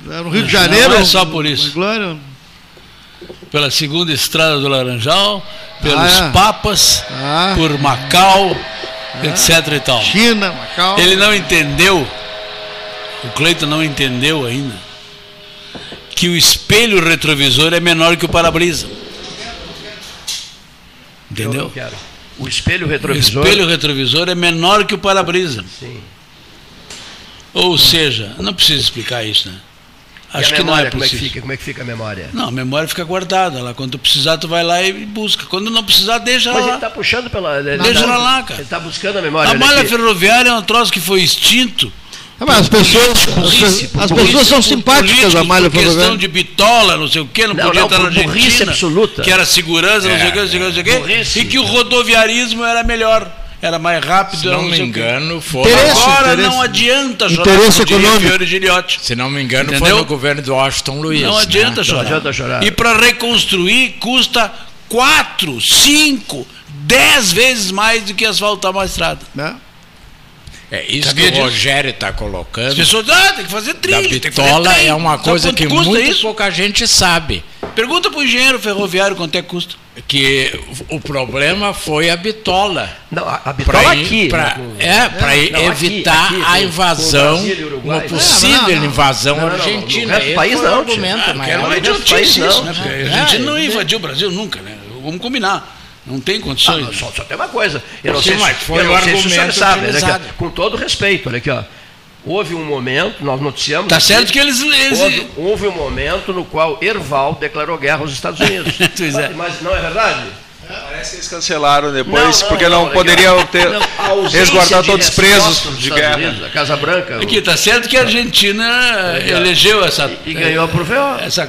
No Rio de Janeiro. Não é só por isso. Glória. Pela segunda estrada do Laranjal, pelos Ah. Papas, Ah. por Macau, etc e tal. China, Macau. Ele não entendeu, o Cleiton não entendeu ainda, que o espelho retrovisor é menor que o para-brisa. Eu Entendeu? O espelho O retrovisor. espelho retrovisor é menor que o para-brisa. Sim. Ou seja, não precisa explicar isso, né? E Acho a que não é como é que possível. fica? Como é que fica a memória? Não, a memória fica guardada lá. Quando tu precisar, tu vai lá e busca. Quando não precisar, deixa Mas lá. ele está puxando pela. Ele Deixa tá- ela lá, cara. Ele está buscando a memória. A malha aqui. ferroviária é um troço que foi extinto. Ah, mas as pessoas, as, burrice, as burrice, pessoas são simpáticas a malha por questão de bitola, não sei o quê, não, Não, podia não, estar na Argentina, absoluta. que era segurança, não sei o quê, não sei o quê, não sei o quê, Burrice. e que o rodoviarismo era melhor, era mais rápido, Se não não me engano, foi. Interesse. Agora interesse. não adianta chorar, Interesse econômico. Giliotti. Se não me engano, foi Entendeu? no governo do Washington Luiz. Não né? adianta chorar. adianta chorar. E para reconstruir custa 4, 5, 10 vezes mais do que asfaltar uma estrada. né? É isso Sabia que o? Rogério está As colocando. pessoas ah, tem que fazer trilho, que fazer bitola é uma coisa que custa muito isso? pouca gente sabe. Pergunta para o engenheiro ferroviário quanto é que custa. Que o problema foi a bitola. Não, a, a Pra bitola ir- aqui. pra- né, com- é, para Não, aqui, evitar aqui, com- a invasão, Brasil uma É, possível não, não. invasão Não, não, não, no argentina. Esse país não, argumento tio. maior. Era uma mas nesse idiotice país isso, não, né? Porque é, a Argentina não é. invadiu o Brasil nunca, né? Vamos combinar. Não tem Ah, condições. não, só, só tem uma coisa. Eu não Sim, sei, mas se, foi eu o não sei se o senhor sabe, aqui, utilizado. com todo respeito, olha aqui, ó. Houve um momento, nós noticiamos. Tá aqui, certo que eles. eles Houve, houve um momento no qual Erval declarou guerra aos Estados Unidos. Pois é. Mas não é verdade? Parece que eles cancelaram depois, Não, não, porque não, não, poderiam ter Não, a de todos os presos de guerra. Unidos, a Casa Branca. Aqui, tá certo que a Argentina É. elegeu essa. E, e ganhou por VO. Essa,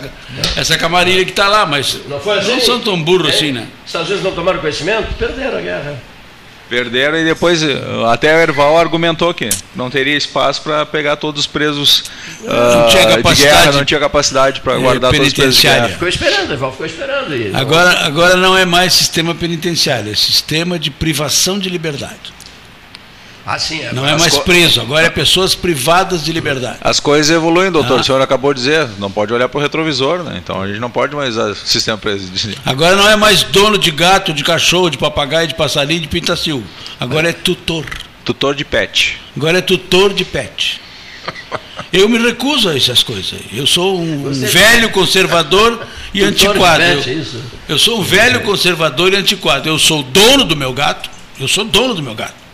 essa camarilha que está lá, mas Não foi assim? são tão burros É. assim, né? Os Estados Unidos não tomaram conhecimento? Perderam a guerra. Perderam e depois eh, até o Erval argumentou que não teria espaço para pegar todos os presos tinha de capacidade guerra, não tinha capacidade para guardar todos os presos de guerra. Ficou esperando, Erval ficou esperando. E, Agora, agora não é mais sistema penitenciário, é sistema de privação de liberdade. Sim, é. Não é mais preso, agora é pessoas privadas de liberdade. As coisas evoluem, doutor. Ah. O senhor acabou de dizer, não pode olhar para o retrovisor, né? Então a gente não pode mais usar sistema presidencial. Agora não é mais dono de gato, de cachorro, de papagaio, de passarinho, de pintacil. Agora é tutor. Tutor de pet. Agora é tutor de pet. Eu me recuso a essas coisas. aí. Eu sou um, um velho conservador e antiquado. pet, Eu, isso? eu sou um velho conservador e antiquado. Eu sou dono do meu gato. Eu sou dono do meu gato.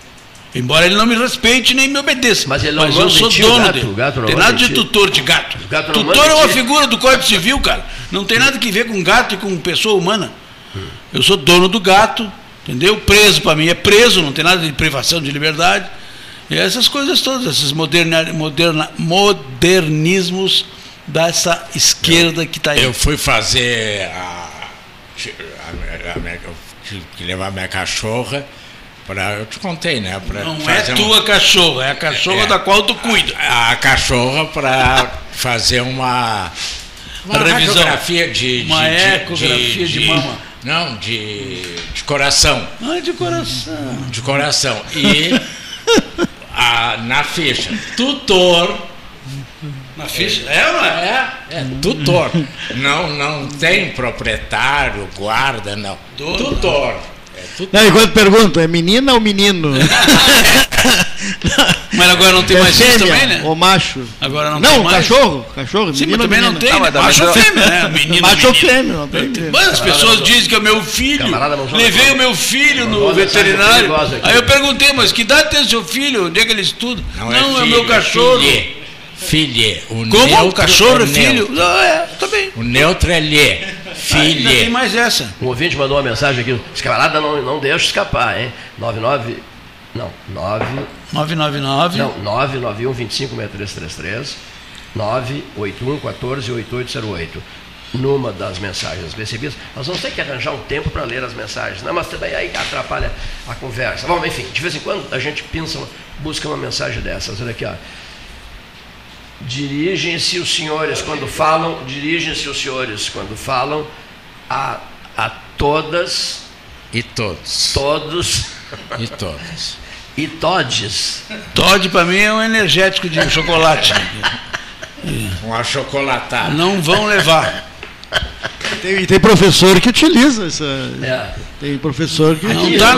Embora ele não me respeite nem me obedeça. Mas ele não eu manda sou dono gato, dele. gato não tem nada de tutor de gato. Gato tutor é uma figura do Código Civil, cara. Não tem nada que ver com gato e com pessoa humana. Eu sou dono do gato, entendeu? Preso para mim é preso, não tem nada de privação de liberdade. E essas coisas todas, esses moderna, moderna, modernismos dessa esquerda que está aí. Eu fui fazer a, a, a eu tive que levar minha cachorra para eu te contei, né? Pra não é tua cachorra, é a cachorra É. da qual tu cuida. a cachorra para fazer uma, uma Revisão. radiografia de, de Uma de- ecografia de mama. Não, de, de coração, Ai, de coração. de coração e a, na ficha tutor Na ficha? É, não é? é, é tutor, não não tem proprietário, guarda, não, tutor. É. Não, e quando perguntam, é menina ou menino? Mas agora não tem é mais isso fêmea também, né? ou macho? Agora não, Não, tem mais. cachorro. Cachorro, Sim, mas menino ou também não tem, Ah, né? mas também Macho ou não- fêmea, né? Menino, Macho ou menino. fêmea, não tem Mas as pessoas dizem que é meu filho. Levei não. o meu filho no veterinário. é. Aí eu perguntei, mas que idade tem seu filho? Onde é que ele estuda? Não, é, filho, meu cachorro. filhe. O Como? neutro O cachorro é neutro. filho? Não, é, bem. O neutro é lhe. Ainda tem Filha. mais essa. Um ouvinte mandou uma mensagem aqui. Os camaradas não, não deixam escapar, hein? 99. Não, 9. 999. Não, 991 25 6333 981 14 8808. Numa das mensagens recebidas, nós vamos ter que arranjar um tempo para ler as mensagens, não, mas também aí atrapalha a conversa. Bom, enfim, de vez em quando a gente pensa, busca uma mensagem dessas. Olha aqui, ó. Dirigem-se os senhores quando falam, dirigem-se os senhores quando falam a, a todas, E todos. todos E todos. e todes. Todd para mim é um energético de chocolate. Um achocolatado. Não vão levar. Tem, e tem professor que utiliza essa. É. Tem professor que. Não está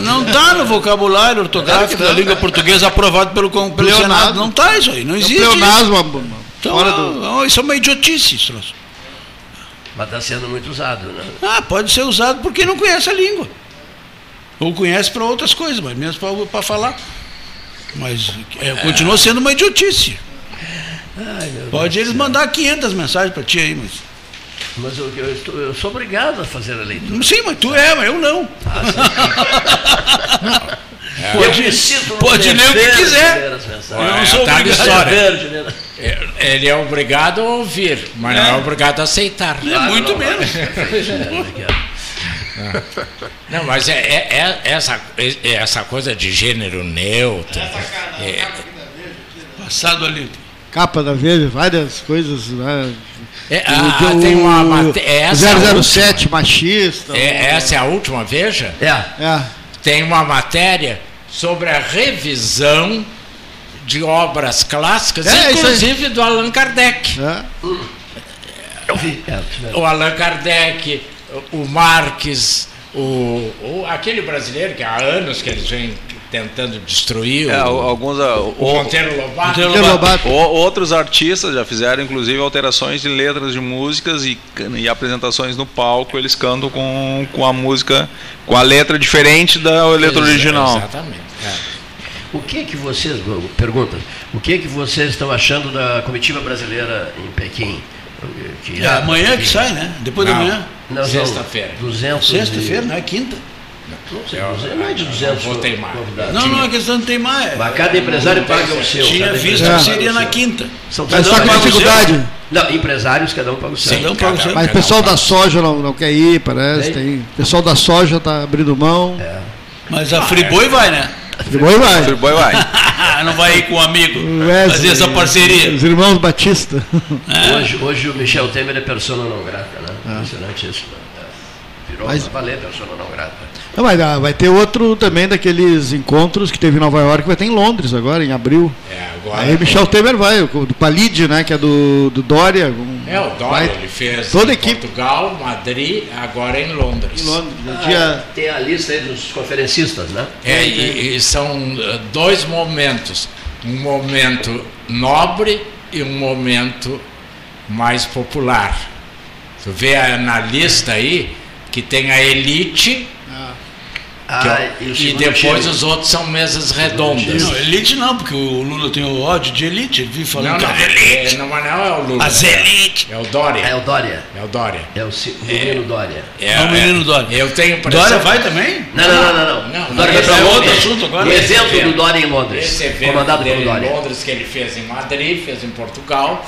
não tá no vocabulário ortográfico da língua portuguesa aprovado pelo, pelo Pleonasmo. Senado. Não está isso aí. Não É um existe. isso. pleonasmo, uma- uma- Então, fora do. é- isso é uma idiotice. troço. Mas está sendo muito usado, né? Ah, pode ser usado porque não conhece a língua. Ou conhece para outras coisas, mas mesmo para falar. Mas é, continua sendo uma idiotice. Ai, meu Pode Deus eles mandar 500 mensagens para ti aí, mas. Mas eu, eu estou- eu sou obrigado a fazer a leitura. Sim, mas tu é, mas eu não. eu me sinto no pode ler o que quiser. Eu não É, sou tal obrigado. de ler. É, Ele é obrigado a ouvir, mas não é obrigado a aceitar. É muito não, menos. É. Não, mas é, é- é essa, é essa coisa de gênero neutro. é, Passado ali. Capa da Veja, várias coisas. Né? é, O- ah, tem uma mate- é essa, a 007, machista. É, essa é a última, veja. É, É. Tem uma matéria sobre a revisão de obras clássicas, É, inclusive do Allan Kardec. é. eu vi. É, O Allan Kardec, o Marx, o, o- aquele brasileiro que há anos que eles vêm tentando destruir, É, o, alguns ah, o o- Monteiro Lobato. Monteiro Monteiro Lobato. o- outros artistas já fizeram inclusive alterações de letras de músicas e, e apresentações no palco eles cantam com, com a música com a letra diferente da letra Ex- original. Exatamente. é. O que que vocês, pergunta, o que que vocês estão achando da comitiva brasileira em Pequim? Que É amanhã que sai, né? Depois Não. da manhã. Não, Sexta-feira. 200 Sexta-feira, e- não é quinta. Não sei, 200, não é de 200 vou teimar. convidados. Não, não é questão de teimar. é- Mas cada empresário paga o seu. Tinha visto que seria na quinta. São Mas um com dificuldade. Não, empresários, cada um paga o seu. Sim, Cada um paga o seu. Mas o um pessoal da soja não, não quer ir, parece. Tem? Tem. O pessoal da soja tá abrindo mão. Mas a Friboi vai, né? Depois vai. Free Boy vai. não vai ir com um amigo. Wesley, Fazer essa parceria. Os irmãos Batista. Hoje, hoje o Michel Temer é persona não grata, né? Impressionante isso. né? É. Virou Mas- valer persona não grata. Não, mas ah, vai ter outro também daqueles encontros que teve em Nova York, vai ter em Londres agora, em abril. É, agora. Aí o Michel Temer vai, o do Palide, né? Que é do, do Dória. um- É, o Dória, vai- ele fez toda a em equipe. Portugal, Madrid, agora em Londres. Em Londres, no dia. Tem a lista aí dos conferencistas, né? É, e, e são eh, dois momentos. Um momento nobre e um momento mais popular. Tu vê a- na lista aí que tem a elite Ah, é- o e depois os outros são mesas redondas. Não, elite não, porque o Lula tem o ódio de elite. Ele vive Não, falando não, que é elite. é, não, mas não é o Lula. As elite. É o Dória. É o Dória. É o Dória. É o menino Dória. É o menino Dória. Eu tenho impressão- Dória vai também? Não, não, não, não. não. Não, o Dória não, vai é Londres. outro assunto agora. O evento. do Dória em Londres. Esse evento comandado pelo Dória. em Londres que ele fez em Madrid, fez em Portugal.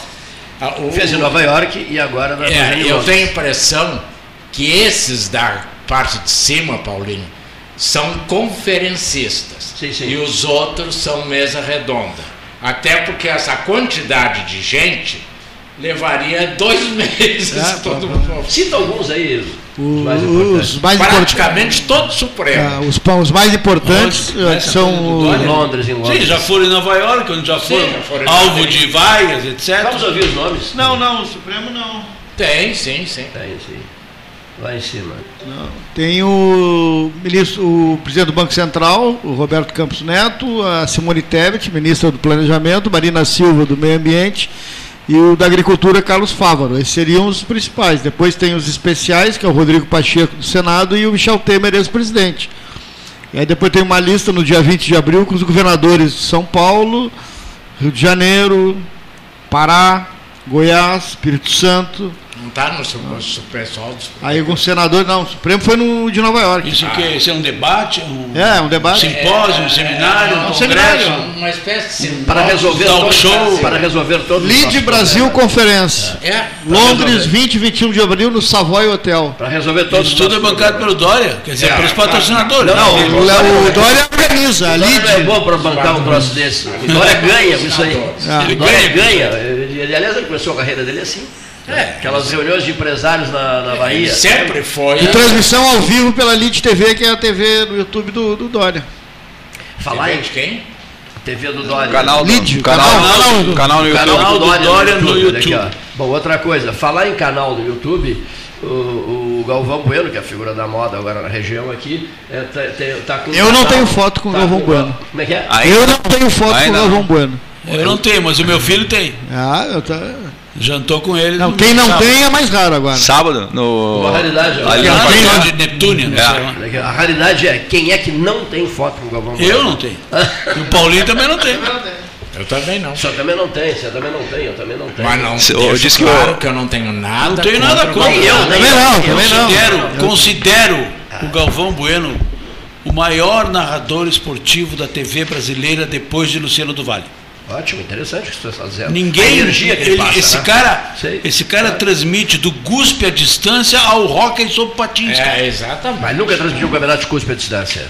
Ah, o- Fez em Nova York e agora vai fazer É, em eu Londres. tenho a impressão que esses da parte de cima, Paulinho, são conferencistas. Sim, sim. E os outros são mesa redonda. Até porque essa quantidade de gente levaria dois meses É, todo pra- mundo. Cita alguns aí, os mais os importantes. mais importantes. Praticamente todo o Supremo. Ah, os, os mais importantes eh, são Dória? Em Londres, em Londres. Sim, já foram em Nova York, onde já foram, já foram alvo de vaias, etc. Vamos ouvir os nomes? Não, não, o Supremo não. Tem, sim, sim. Tem, sim. Lá em cima. Tem o, ministro, o presidente do Banco Central, o Roberto Campos Neto, a Simone Tebet, ministra do Planejamento, Marina Silva, do Meio Ambiente, e o da Agricultura, Carlos Fávaro. Esses seriam os principais. Depois tem os especiais, que é o Rodrigo Pacheco, do Senado, e o Michel Temer, ex-presidente. E aí depois tem uma lista no dia 20 de abril com os governadores de São Paulo, Rio de Janeiro, Pará, Goiás, Espírito Santo, Não está no su- su- pessoal do Aí com o senador, não, o Supremo foi no de Nova York. Isso aqui isso é um debate? Um É, um debate. simpósio, um seminário, um um congresso? seminário. Uma espécie de Para resolver Talk show. para resolver todos os Lead Brasil. Conferência. É, Londres, 20 e 21 de abril, no Savoy Hotel. Para resolver todos Isso os tudo é bancado pelo Dória, quer dizer, É, pelos patrocinadores. Não, O, o Dória organiza, a. Não é bom para bancar um troço desse. O Dória ganha com isso aí. Ah. O Dória ganha. Ele, ele- aliás, ele começou a carreira dele assim. É. Aquelas reuniões de empresários na, na Bahia. sempre foi. E transmissão ao vivo pela Lead TV, que é a TV do YouTube do, do Dória. Falar em quem? TV do Dória. Canal do, canal, canal- canal, canal no YouTube. Canal do Dória, no YouTube. no aqui, YouTube. ó. Bom, outra coisa, falar em canal do YouTube, o, o Galvão Bueno, que é a figura da moda agora na região aqui, é, tá, tem- tá com Eu não canal- tenho foto com o tá Galvão com- Bueno. Como é que é? Aí, Eu não tenho foto Aí com o. Galvão Bueno. Eu não tenho, mas o meu filho tem. Ah, eu tá... Jantou com ele. Não, quem não sábado. tem é mais raro agora. sábado, no. Uma raridade, ali né? no Ah, Parque- tem de Neptúnia, não É. A raridade é quem é que não tem foto com o Galvão Bueno? Eu não tenho. E o Paulinho também não tem. Eu também não. O senhor também não tem, você também não tem, eu também não tenho. Mas não Se- eu disse que claro eu- que eu não tenho nada. Não tenho nada contra. Nem eu, nem Também eu. não, Eu também não. Considero, considero o Galvão Bueno o maior narrador esportivo da TV brasileira depois de Luciano do Vale. Ótimo, interessante o que você está dizendo. A Ninguém. energia que ele, ele- passa, esse, né? cara, Sei. esse cara transmite do guspe à distância ao hockey sobre patins. cara. É, exatamente. Mas nunca transmitiu um campeonato de cuspe à distância.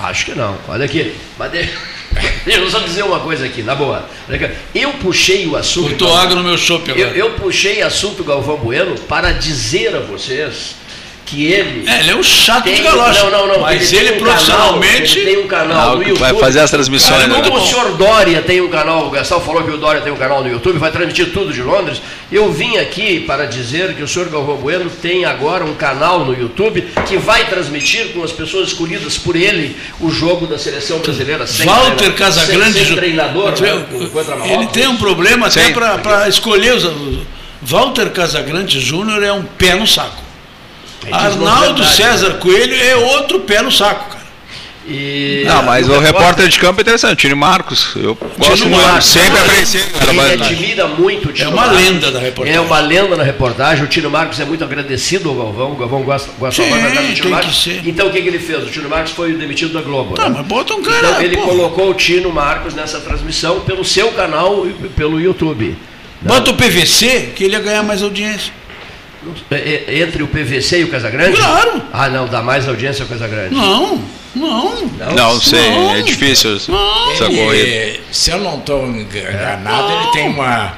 Acho que não. Olha aqui. Mas de... Deixa eu só dizer uma coisa aqui, na boa. Eu puxei o assunto. Botou água no meu chopp eu, agora. eu puxei assunto Galvão Bueno para dizer a vocês que ele. É, ele é um chato tem- de galocha. Não, não, não. Mas tem ele, um profissionalmente. Canal, ele tem um canal no YouTube. vai fazer as transmissões, Cara, né? Como o senhor Dória tem um canal, o Gastão falou que o Dória tem um canal no YouTube, vai transmitir tudo de Londres. Eu vim aqui para dizer que o senhor Galvão Bueno tem agora um canal no YouTube que vai transmitir com as pessoas escolhidas por ele o jogo da seleção brasileira. sem Walter Casagrande. sem, sem treinador, Ele- né, ele tem um problema até para escolher os. Walter Casagrande Júnior é um pé no saco. Diz Arnaldo César né? Coelho é outro pé no saco, cara. E- Não, mas o repórter de campo é interessante, Tino Marcos. Eu gosto muito, Marcos. sempre apreciei. o Ele trabalho. admira muito o Tino É uma Marcos. lenda da reportagem. É uma lenda na reportagem. O Tino Marcos é muito agradecido ao Galvão. O Galvão gosta, gosta Sim, muito da casa do Tino Marcos. Então o que, que ele fez? O Tino Marcos foi demitido da Globo. Tá, né? mas bota um cara. Então ele pô, colocou o Tino Marcos nessa transmissão pelo seu canal e pelo YouTube. Bota o PVC, que ele ia ganhar mais audiência. É, é, Entre o PVC e o Casagrande? Claro. Ah, não, dá mais audiência ao Casagrande. Não, não. Não sei, Não. é difícil essa corrida. Ele, se eu não estou enganado, ele tem uma.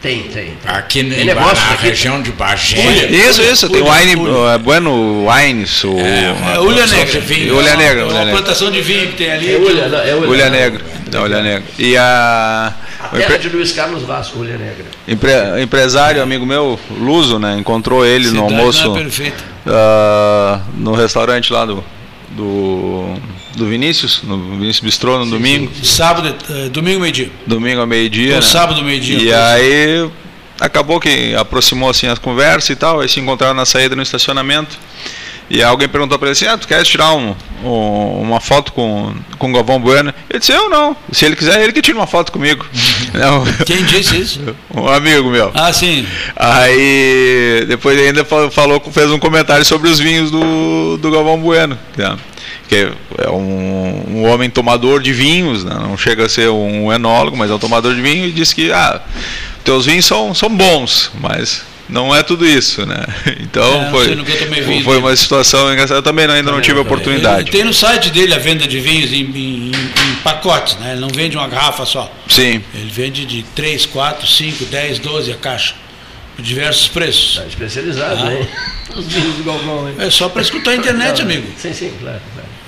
Tem, tem. Aqui na, Tem negócio na aqui. região de Bagé. Isso, isso, tem o Ulha, Wine, Ulha. uh, Bueno Wines, o É Ulha Negra. vinho. Ulha Negra, É Ulha uma Negra. plantação de vinho que tem ali. É Ulha, não, é Ulha. Ulha Negra, da Ulha Negra. E a A terra empre- de Luiz Carlos Vasco, Ulha Negra. empre- empresário, amigo meu, Luso, né, encontrou ele no Cidade almoço é perfeita. ah, no restaurante lá do, do, do Vinícius, no Vinícius Bistrô no domingo, Sábado, eh, domingo, meio-dia. domingo ao meio-dia. Ou né? sábado, meio-dia. E aí acabou que aproximou assim as conversas e tal, aí se encontraram na saída no estacionamento. E alguém perguntou para ele assim: Ah, tu queres tirar um, um- uma foto com, com o Galvão Bueno? Ele disse: Eu não. Se ele quiser, ele que tira uma foto comigo. Não, Quem disse isso? um amigo meu. Ah, sim. Aí depois ainda fa- falou, fez um comentário sobre os vinhos do, do Galvão Bueno. né? Que é um, um homem tomador de vinhos, né? não chega a ser um enólogo, mas é um tomador de vinho, e disse que ah, teus vinhos são, são bons, mas não é tudo isso, né? Então É, foi, vinho foi uma situação engraçada. Eu também ainda não tive a Ele oportunidade. tem no site dele a venda de vinhos em, em- em pacotes, né? Ele não vende uma garrafa só. Sim. Ele vende de 3, 4, 5, 10, 12 a caixa. Por diversos preços. Tá especializado, Ah. hein? Os vinhos do Galvão, hein? É só para escutar a internet, amigo. Sim, sim, claro.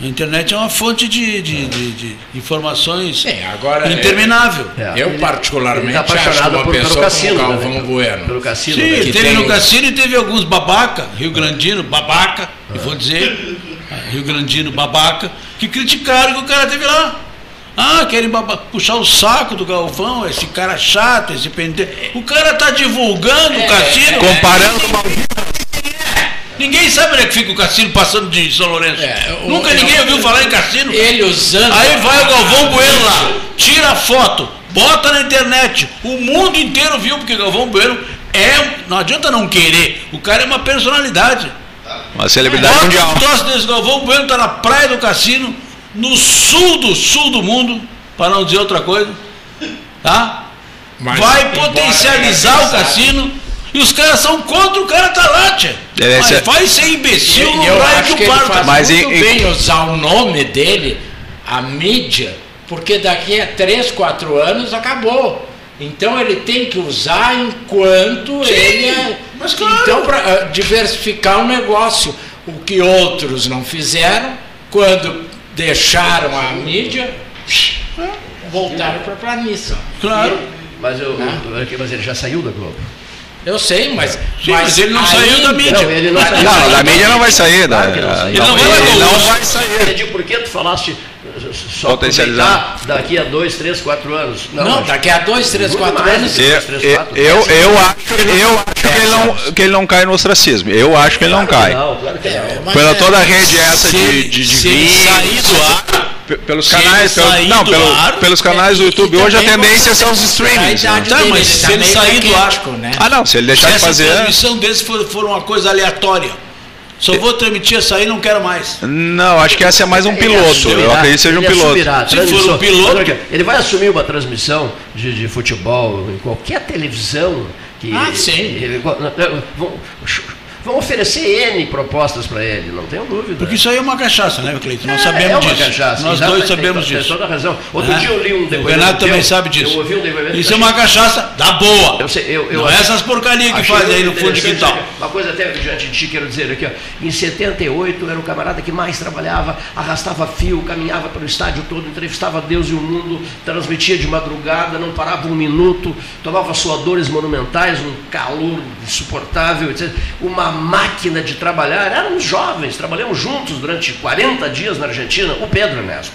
A internet é uma fonte de, de, de- de informações Sim, agora. interminável. É, Eu, particularmente, ele tá acho apaixonado uma por- pelo pessoa cassino, como né? Galvão Bueno. Pelo cassino. Sim, né? teve tem- no cassino e teve alguns babaca, Rio Grandino, babaca, eu vou dizer, ah, Rio Grandino, babaca, que criticaram que o cara teve lá. Ah, querem puxar o saco do Galvão, esse cara chato, esse pente. O cara tá divulgando o cassino. Comparando Ninguém sabe onde é que fica o cassino passando de São Lourenço. É, o- Nunca eu- ninguém ouviu falar em cassino. Ele usando. Aí vai o Galvão Bueno lá, tira a foto, bota na internet. O mundo inteiro viu, porque Galvão Bueno é, não adianta não querer. O cara é uma personalidade. Uma celebridade Bota mundial. um troço desse Galvão Bueno está na praia do cassino, no sul do sul do mundo, para não dizer outra coisa. Tá? Mas, Vai potencializar o cassino e os caras são contra o cara tá lá, tia. Deve Mas ser- vai ser imbecil E no eu raio acho que que o ele parta. faz Mas muito em- bem usar o nome dele, a mídia, porque daqui a 3, 4 anos acabou. Então ele tem que usar enquanto Sim, ele é. mas claro. Então, para diversificar o negócio. O que outros não fizeram, quando deixaram a mídia, voltaram para a planície. Claro. Mas, eu, eu- mas ele já saiu da Globo. Eu sei, mas. Sim, mas ele não ainda- saiu da mídia. Não, ele não saiu. Não, da mídia não vai sair. Da, Claro que não. Ele não vai ele levar não vai sair. Eu digo, por que tu falaste só Potencializar. daqui a dois, três, quatro anos? Não, acho- daqui a dois, três, quatro mais. anos. Eu, três, eu, quatro, eu, acho, eu acho que, ele não, que ele não cai no ostracismo. Eu acho que ele não cai. Não, claro que não. Mas Pela é- toda a rede essa Se de, de, de se vinhos, sair do ar, pelos se canais, pelo- não, do pelo- ar, pelos canais do YouTube, hoje a tendência são os streamings. a né? Tá, mas se tá ele meio sair do ar- né? Ah, não, se ele deixar de essa fazer. transmissão desse for, for uma coisa aleatória. Só vou transmitir essa aí, não quero mais. Não, acho que essa é mais um piloto. assumirá- Eu acredito que seja um ele piloto. assumirá a Se for um piloto- aqui, Ele vai assumir uma transmissão de, de futebol em qualquer televisão. Que Ah, sim. ele- vão, oferecer N propostas para ele, não tenho dúvida. Porque isso aí é uma cachaça, né, Cleiton? Nós É, sabemos é uma disso. cachaça. Nós dois sabemos tem, disso. Tem toda a razão. Outro É. dia eu li um O depoimento. Renato também sabe disso. Um. Isso é uma cachaça da boa. Eu sei, eu, eu não é essas porcarias que Achei faz aí no fundo de quintal. Uma coisa até diante de ti, quero dizer aqui, ó. Em 78 era o camarada que mais trabalhava, arrastava fio, caminhava pelo estádio todo, entrevistava Deus e o mundo, transmitia de madrugada, não parava um minuto, tomava suadores monumentais, um calor insuportável, etc. Uma máquina de trabalhar. Éramos jovens, trabalhamos juntos durante 40 dias na Argentina, o Pedro Ernesto.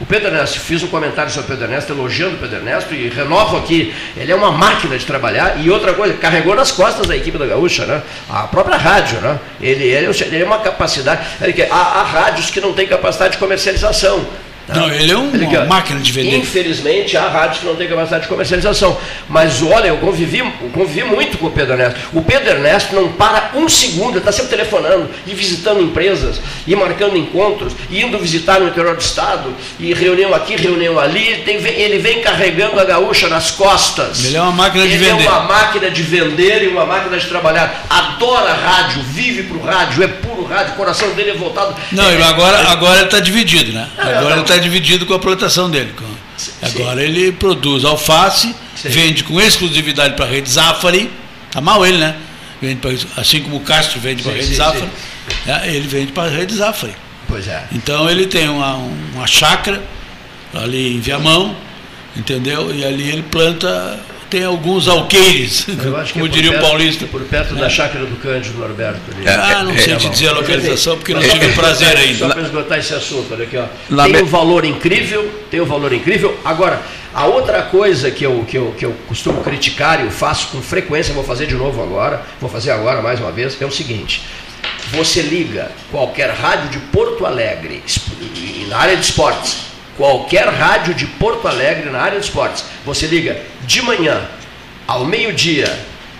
O Pedro Ernesto, fiz um comentário sobre o Pedro Ernesto, elogiando o Pedro Ernesto e renovo aqui, ele é uma máquina de trabalhar e outra coisa, carregou nas costas da equipe da Gaúcha, né? A própria rádio, né? Ele, ele, ele é uma capacidade, que- há, há rádios que não têm capacidade de comercialização. Né? Não, ele é um- uma máquina de vender. Infelizmente, há rádios que não têm capacidade de comercialização. Mas olha, eu convivi, eu convivi muito com o Pedro Ernesto. O Pedro Ernesto não para um segundo, ele está sempre telefonando e visitando empresas, e marcando encontros, e indo visitar no interior do estado, e reunião aqui, reunião ali. Tem- ele vem carregando a gaúcha nas costas. Ele é uma máquina de Ele vender. é uma máquina de vender e uma máquina de trabalhar. Adora rádio, vive para o rádio, é puro rádio, o coração dele é voltado. Não, é, e agora, agora ele está dividido, né? Não, Agora ele está dividido com a plantação dele. Agora ele produz alface, Sim. vende com exclusividade para a rede Zafari. Tá mal ele, né? Vende pra, assim como o Castro vende para a rede sim, Zafari. né? Ele vende para a rede Zafari. Pois é. Então ele tem uma, uma chácara ali em Viamão, entendeu? E ali ele planta, tem alguns alqueires, Eu acho que como é por diria o perto- paulista. Por perto da chácara do Cândido Norberto. Ali. Ah, não sei te dizer a localização, porque não tive prazer Só ainda. para esgotar esse assunto, olha aqui, ó. Tem um valor incrível, tem um valor incrível. Agora, a outra coisa que eu, que, eu, que eu costumo criticar e eu faço com frequência, vou fazer de novo agora, vou fazer agora mais uma vez, é o seguinte. Você liga qualquer rádio de Porto Alegre, na área de esportes, qualquer rádio de Porto Alegre na área de esportes, você liga de manhã, ao meio-dia,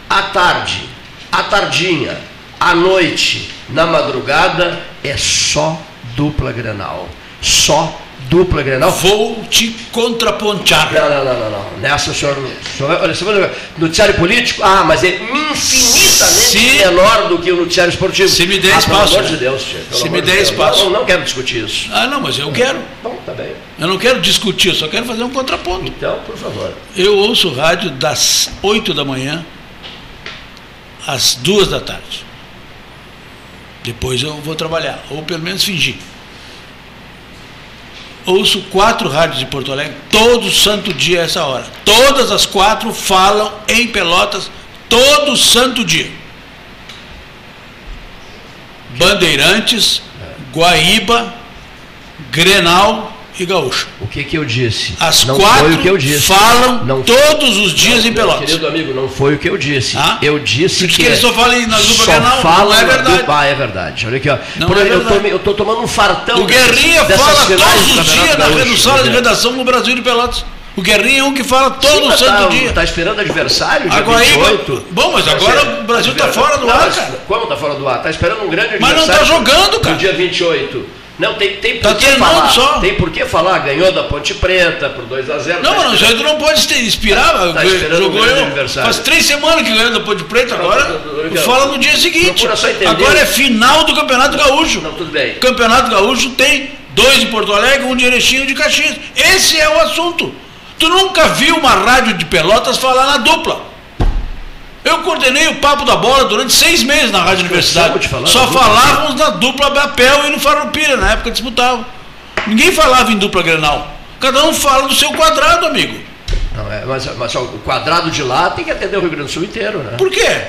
à tarde, à tardinha, à noite, na madrugada, é só dupla Grenal. Só dupla Grenal. Vou te contrapontear. Não, não, não, não, não. Nessa o senhor. senhor- olha, você vai noticiário político? Ah, mas é infinitamente Se- menor do que o noticiário esportivo. Se me der ah, espaço, Pelo amor né? de Deus, pelo Se me de der espaço. Não, não quero discutir isso. Ah, não, mas eu quero. Bom, tá bem. Eu não quero discutir, eu só quero fazer um contraponto. Então, por favor. Eu ouço rádio das 8 da manhã às 2 da tarde. Depois eu vou trabalhar, ou pelo menos fingir. Ouço quatro rádios de Porto Alegre todo santo dia a essa hora. Todas as quatro falam em Pelotas todo santo dia. Bandeirantes, Guaíba, Grenal e Gaúcho. O que que eu disse? As não quatro que eu disse. falam não todos os dias não, em Pelotas. Querido amigo, não foi o que eu disse. Ah? Eu disse que. que ele só fala em- na dupla só Grenal? fala Não é verdade. Ah, é verdade. Olha aqui, ó. Não Por é eu, tô, eu tô tomando um fartão. O Guerrinha fala todos do os dias na, Gaúcho, sala de redação no Brasil de Pelotas. O Guerrinha é um que fala todo Sim, santo tá, dia. Tá esperando adversário, dia Agora aí, 28. bom, mas Tá agora certo. o Brasil tá Adversário- fora do Não, ar, mas cara. Como tá fora do ar? Tá esperando um grande Mas não adversário. tá jogando, cara. No dia 28. Não, tem, tem por Tá que falar. só. Tem por que falar. Ganhou da Ponte Preta por 2x0. Não, mas isso aí tu não pode se inspirar. Tá- tá jogou eu. Faz três semanas que ganhou da Ponte Preta, Não, agora não, não, não, fala no dia seguinte. Agora é final do Campeonato Gaúcho. Não, tudo bem. Campeonato Gaúcho tem dois de Porto Alegre, um de Erechim e um de Caxias. Esse é o assunto. Tu nunca viu uma rádio de Pelotas falar na dupla. Eu coordenei o papo da bola durante seis meses na Rádio Universidade. de falar Só falávamos na dupla Bapel e no Farroupilha, na época disputavam. Ninguém falava em dupla Grenal. Cada um fala do seu quadrado, amigo. Não, é, mas, mas ó, o quadrado de lá tem que atender o Rio Grande do Sul inteiro, né? Por quê?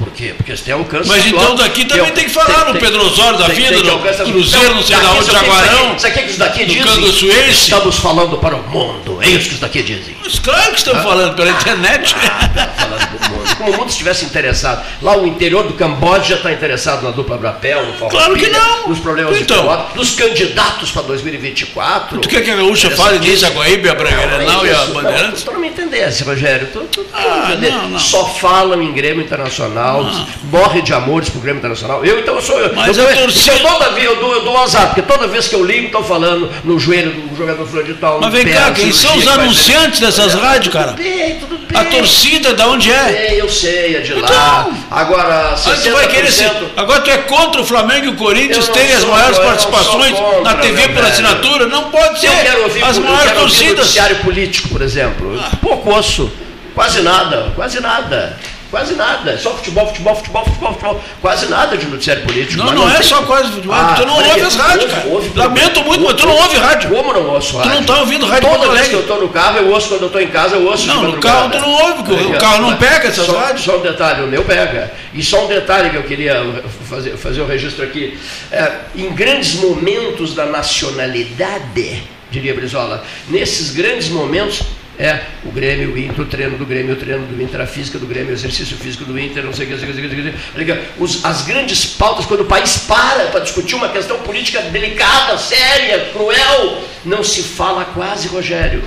Por quê? Porque eles têm alcance. Mas então daqui também tem que falar no Pedro Osório da vida, que no Cruzeiro, não sei da onde, Jaguarão, Sabe o que isso daqui dizem? Estamos falando para o mundo. É isso que isso daqui dizem. Mas claro que estamos falando pela internet. falando do mundo. Como o mundo estivesse interessado. Lá o interior do Camboja está interessado na dupla Brapel, no Forró Claro que não. nos problemas Então. de Pelotas, nos candidatos para 2024. Tu quer que a Gaúcha fale disso, a Guaíba, a Grenal e a Bandeirantes? Tu não me entendesse, Rogério. Tu, tu Ah, não não, não. Só falam em Grêmio Internacional, morre de amores pro Grêmio Internacional. Eu, então, eu sou. Eu, Mas eu, eu, torcida- eu, toda vez, eu, dou, eu dou azar, porque toda vez que eu ligo, estão falando no joelho do jogador fulano de tal. Mas vem pé, cá, quem são cirurgia os anunciantes dessas rádios, cara? Tudo bem, tudo bem. A torcida, da onde é? Eu é de Então, lá. Agora, 60%. Aí tu vai querer ser. Agora tu é contra o Flamengo e o Corinthians terem as maiores eu participações contra, na TV meu por assinatura? Não pode ser. Eu quero ouvir, as maiores torcidas. noticiário político, por exemplo. Ah. Pouco osso. Quase nada, quase nada. Quase nada. Só futebol, futebol, futebol, futebol, futebol. Quase nada de noticiário político. Não, mas não é tem- só quase futebol. Ah, tu não olha ouve as ouve, ouve, Lamento muito, mas tu não ouve rádio. Como não ouço rádio? não tá ouvindo rádio Toda vez que eu estou no carro, eu ouço. Quando eu estou em casa, eu ouço. Não, no carro tu não ouve, porque o carro não pega essas só, rádios. Só um detalhe, o meu pega. E só um detalhe que eu queria fazer, fazer o registro aqui. É, em grandes momentos da nacionalidade, diria Brizola, nesses grandes momentos, é o Grêmio, o Inter, o treino do Grêmio, o treino do Inter, a física do Grêmio, o exercício físico do Inter, não sei o que, não sei o que, não sei o que. Os- as grandes pautas, quando o país para para discutir uma questão política delicada, séria, cruel, não se fala quase, Rogério.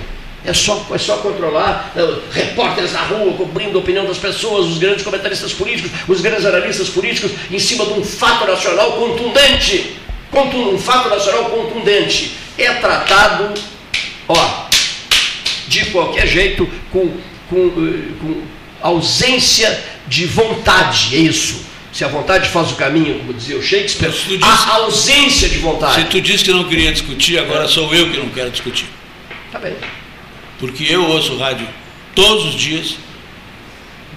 É só, é só controlar eh, repórteres na rua cobrindo a opinião das pessoas, os grandes comentaristas políticos, os grandes analistas políticos, em cima de um fato nacional contundente. Contun- um fato nacional contundente. É tratado, ó, de qualquer jeito, com, com, eh, com ausência de vontade. É isso. Se a vontade faz o caminho, como dizia o Shakespeare, disse- a ausência de vontade. Se tu disse que não queria discutir, agora sou eu que não quero discutir. Tá bem. Porque eu ouço rádio todos os dias,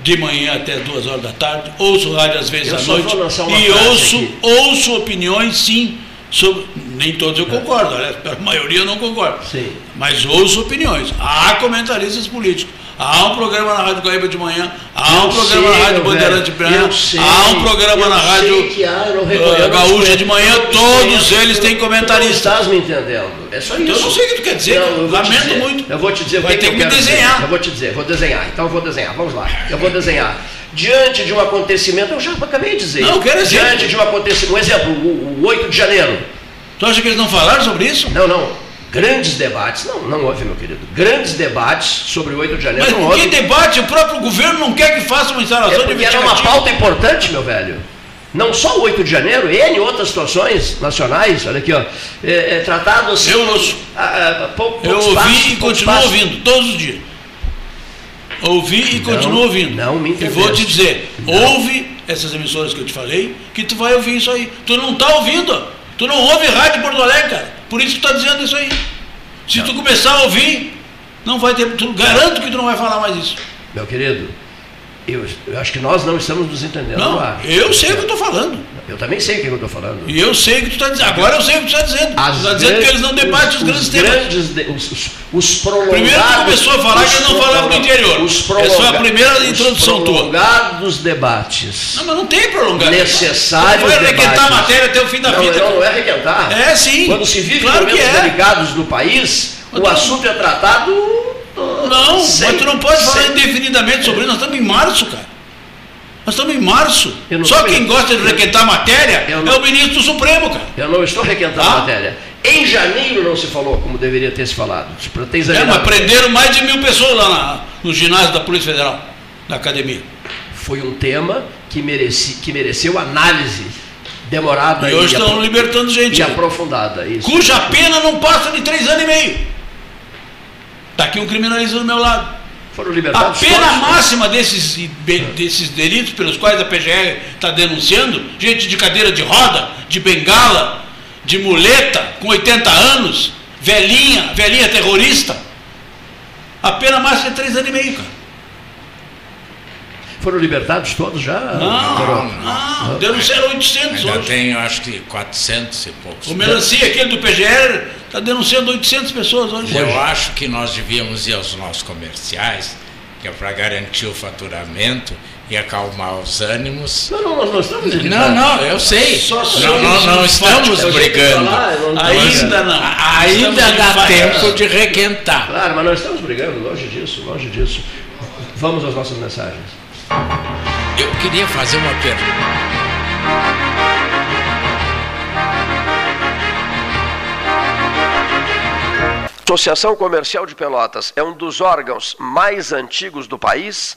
de manhã até duas horas da tarde, ouço rádio às vezes Eu à noite e ouço, aqui. ouço opiniões sim sobre. Nem todos eu concordo, aliás, a maioria eu não concordo. Sim. Mas ouço opiniões. Há comentaristas políticos. Há um programa na Rádio Guaíba de manhã, há um Eu programa sei, na Rádio Bandeirante eu sei, há um programa na Rádio há, não Gaúcha de manhã, todos eles têm Tu não estás me entendendo. É só isso. Eu não sei o que tu quer dizer, Não, lamento dizer. muito. Eu vou te dizer Vai que, ter que que me desenhar. dizer. Eu vou te dizer, vou desenhar. Então eu vou desenhar. Vamos lá. Eu vou desenhar. Diante de um acontecimento, eu já acabei de dizer. Não, quero exemplo. Diante de um acontecimento, um exemplo, o, o 8 de janeiro. Tu acha que eles não falaram sobre isso? Não, não. Grandes debates. Não, não houve, meu querido. Grandes debates sobre o 8 de janeiro. Mas não por que houve. debate? O próprio governo não quer que faça uma instalação É de era uma pauta importante, meu velho. Não só o 8 de janeiro, N outras situações nacionais, olha aqui, ó, é, é. Eu ouço. a- a- a Eu ouvi espaço, e continuo espaço. ouvindo, todos os dias. Ouvi e Não, continuo ouvindo. não me E vou te dizer, ouve essas emissoras que eu te falei, que tu vai ouvir isso aí. Tu não está ouvindo. Tu não ouve rádio em Porto Alegre, cara. Por isso que tu está dizendo isso aí. Se tu começar a ouvir, não vai ter. Tu, garanto que tu não vai falar mais isso. Meu querido, eu, eu acho que nós não estamos nos entendendo. Não, eu sei o que eu estou falando. Eu também sei o que eu estou falando. E eu sei o que tu está dizendo. Agora eu sei o que tu está dizendo. Tu está dizendo que eles não debatem os, grandes temas. grandes de- os, os, os prolongados. Primeiro tu começou a falar que os eu não falava do interior. Os Essa foi a primeira os introdução tua. prolongados debates. Não, mas não tem prolongamento. Necessários Tu vai requentar a matéria até o fim da não, vida. Não, não é requentar. É, sim. Quando se vive Claro momentos é. delicados no país, Mas o assunto é tratado. Não, sem- mas tu não pode falar sem- indefinidamente sobre isso. Nós estamos em março, cara. Nós estamos em março. Eu não Só quem gosta de requentar a matéria Eu é não- o ministro do Supremo, cara. Eu não estou requentando Ah? a matéria. Em janeiro não se falou como deveria ter se falado. Ter É, mas prenderam mais de mil pessoas lá na- no ginásio da Polícia Federal, da academia. Foi um tema que, mereci, que mereceu análise demorada E hoje apro- estão libertando gente. e aprofundada. Isso. Cuja pena não passa de três anos e meio. Está aqui um criminalista do meu lado. Foram A pena máxima desses, desses delitos pelos quais a PGR está denunciando, gente de cadeira de roda, de bengala, de muleta, com 80 anos, velhinha, velhinha terrorista. A pena máxima é três anos e meio, cara. Foram libertados todos já? Não, Carol? não, denunciaram 800 Ainda hoje. tem, acho que 400 e poucos. O Melancia, aquele do PGR, está denunciando 800 pessoas hoje. Eu acho que nós devíamos ir aos nossos comerciais, que é para garantir o faturamento e acalmar os ânimos. Não, não, nós não estamos Não, não, eu sei. Só não, não, não estamos brigando. falar, não- Ainda não. Ainda dá tempo de requentar. Claro, mas nós estamos brigando, longe disso, longe disso. Vamos às nossas mensagens. Eu queria fazer uma pergunta. Associação Comercial de Pelotas é um dos órgãos mais antigos do país,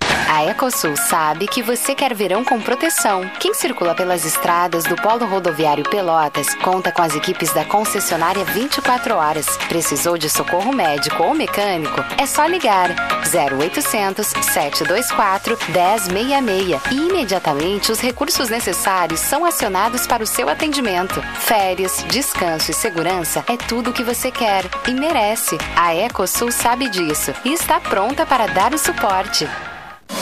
A Ecosul sabe que você quer verão com proteção. Quem circula pelas estradas do Polo Rodoviário Pelotas conta com as equipes da concessionária 24 horas. Precisou de socorro médico ou mecânico? É só ligar 0800 724 1066 e imediatamente os recursos necessários são acionados para o seu atendimento. Férias, descanso e segurança é tudo o que você quer e merece. A Ecosul sabe disso e está pronta para dar o suporte.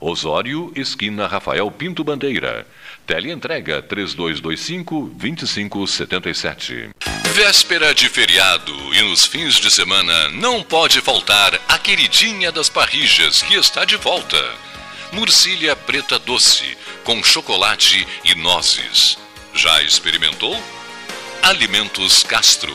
Osório, esquina Rafael Pinto Bandeira. Teleentrega 3225-2577. Véspera de feriado e nos fins de semana não pode faltar a queridinha das parrijas que está de volta. Murcilha preta doce, com chocolate e nozes. Já experimentou? Alimentos Castro.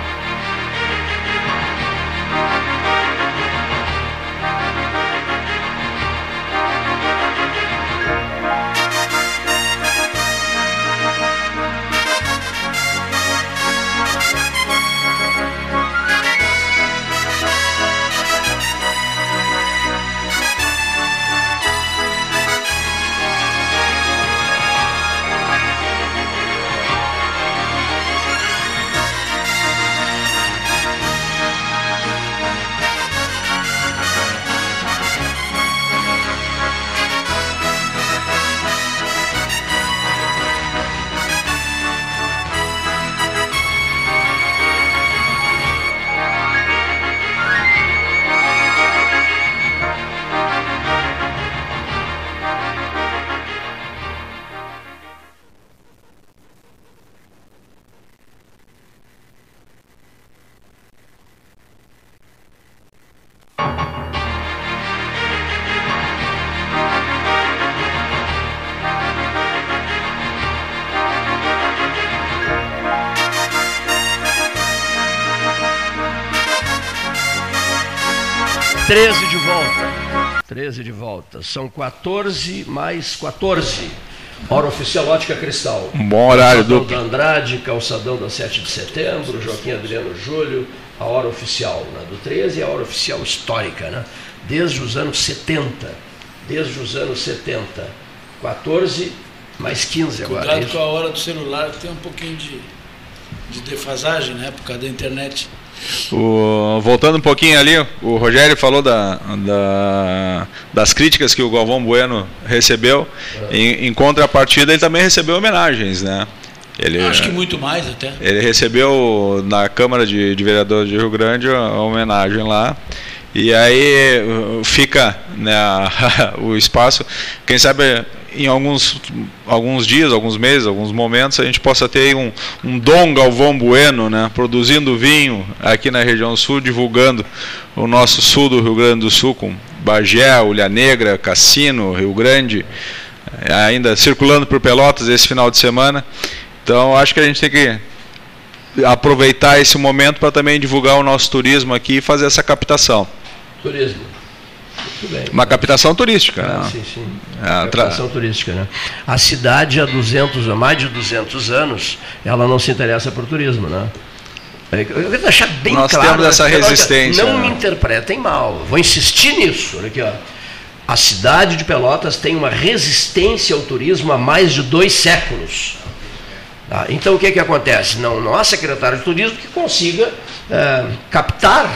São 14 mais 14. Hora oficial Ótica Cristal. Bom horário duplo. da Andrade, Calçadão da 7 de setembro, Joaquim Adriano Júlio, a hora oficial né, do 13 e a hora oficial histórica, né? Desde os anos 70. Desde os anos 70. 14 mais 15 agora. é Cuidado isso? com a hora do celular, que tem um pouquinho de, de defasagem, né? Por causa da internet. O- voltando um pouquinho ali, o Rogério falou da, da- das críticas que o Galvão Bueno recebeu. Em, em contrapartida, ele também recebeu homenagens, né? Ele, Acho que muito mais até. ele recebeu na Câmara de, de Vereadores de Rio Grande a, a homenagem lá. E aí fica né, o espaço. Quem sabe em alguns, alguns dias, alguns meses, alguns momentos, a gente possa ter um, um Dom Galvão Bueno, né, produzindo vinho aqui na região sul, divulgando o nosso sul do Rio Grande do Sul, com Bagé, Ulha Negra, Cassino, Rio Grande, eh, ainda circulando por Pelotas esse final de semana. Então acho que a gente tem que aproveitar esse momento para também divulgar o nosso turismo aqui e fazer essa captação. Turismo. Uma captação turística. Ah, né? sim, sim. É, tra- Captação turística, né? A cidade há 200, há mais de 200 anos, ela não se interessa por turismo, né? É, Eu quero deixar bem Nós claro. temos essa né? resistência, Não né? me interpretem mal. Vou insistir nisso. Olha aqui, ó. A cidade de Pelotas tem uma resistência ao turismo há mais de dois séculos. Tá? Então o que, que acontece? Não, não há secretário de turismo que consiga eh, captar,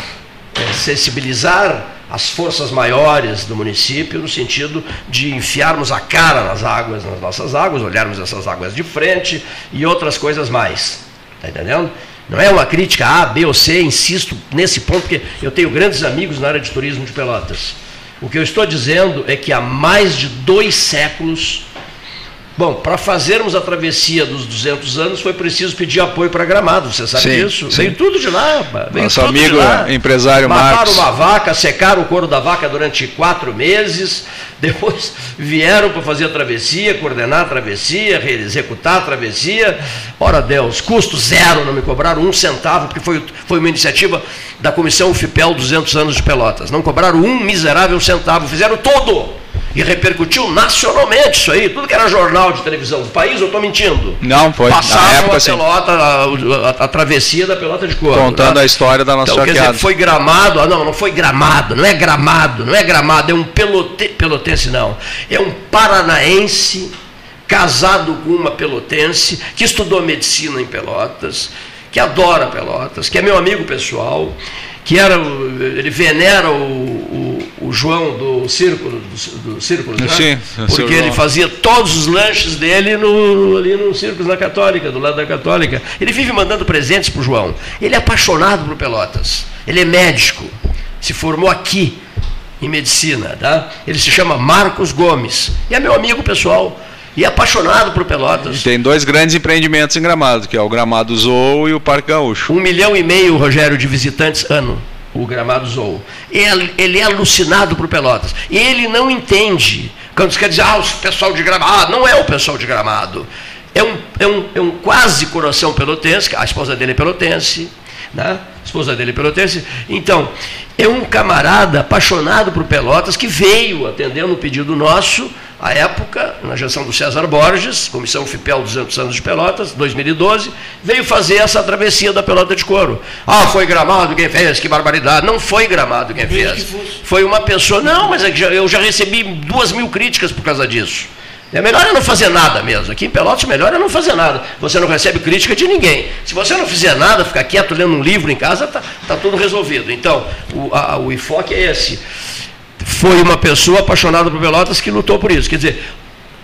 eh, sensibilizar as forças maiores do município no sentido de enfiarmos a cara nas águas, nas nossas águas, olharmos essas águas de frente e outras coisas mais. Está entendendo? Não é uma crítica A, B ou C, insisto nesse ponto, porque eu tenho grandes amigos na área de turismo de Pelotas. O que eu estou dizendo é que há mais de dois séculos Bom, para fazermos a travessia dos 200 anos foi preciso pedir apoio para Gramado, você sabe Sim, disso? sim. Veio tudo de lá. Veio Nosso amigo lá. empresário Mataram Marcos. uma vaca, secaram o couro da vaca durante quatro meses, depois vieram para fazer a travessia, coordenar a travessia, executar a travessia. Ora Deus, custo zero, não me cobraram um centavo, porque foi, foi uma iniciativa da Comissão FIPEL 200 anos de Pelotas. Não cobraram um miserável centavo, fizeram todo. E repercutiu nacionalmente isso aí, tudo que era jornal de televisão do país, eu estou mentindo. Não, foi. Na Passavam época, a pelota, a, a- a travessia da pelota de couro. Contando né? a história da nossa Então, quer dizer, foi gramado, ah, não, não foi gramado, não é gramado, não é gramado, é um pelote, pelotense não, é um paranaense casado com uma pelotense que estudou medicina em Pelotas, que adora Pelotas, que é meu amigo pessoal, que era, o- ele venera o, o- o João do Círculo, do, do Círculo, né? Sim, porque ele fazia todos os lanches dele no, ali no Círculo na Católica, do lado da Católica. Ele vive mandando presentes para o João. Ele é apaixonado por Pelotas. Ele é médico. Se formou aqui em medicina, tá? Ele se chama Marcos Gomes. E é meu amigo pessoal. E é apaixonado por Pelotas. Tem dois grandes empreendimentos em Gramado, que é o Gramado Zoo e o Parque Gaúcho. Um milhão e meio, Rogério, de visitantes ano, o Gramado Zoo. Ele, ele é alucinado por Pelotas. E ele não entende. Quando você quer dizer, ah, o pessoal de Gramado. Não é o pessoal de Gramado. É um, é um, é um quase coração pelotense, a esposa dele é pelotense, né? A esposa dele é pelotense. Então, é um camarada apaixonado por Pelotas que veio atendendo um pedido nosso, à época, na gestão do César Borges, Comissão FIPEL 200 anos de Pelotas, 2012, veio fazer essa travessia da Pelota de Couro. Ah, foi Gramado quem fez, que barbaridade. Não foi Gramado quem fez. Foi uma pessoa, não, mas é eu já recebi duas mil críticas por causa disso. É melhor é não fazer nada mesmo. Aqui em Pelotas, melhor é não fazer nada. Você não recebe crítica de ninguém. Se você não fizer nada, ficar quieto lendo um livro em casa, está tá tudo resolvido. Então, o, a- o enfoque é esse. Foi uma pessoa apaixonada por Pelotas que lutou por isso. Quer dizer,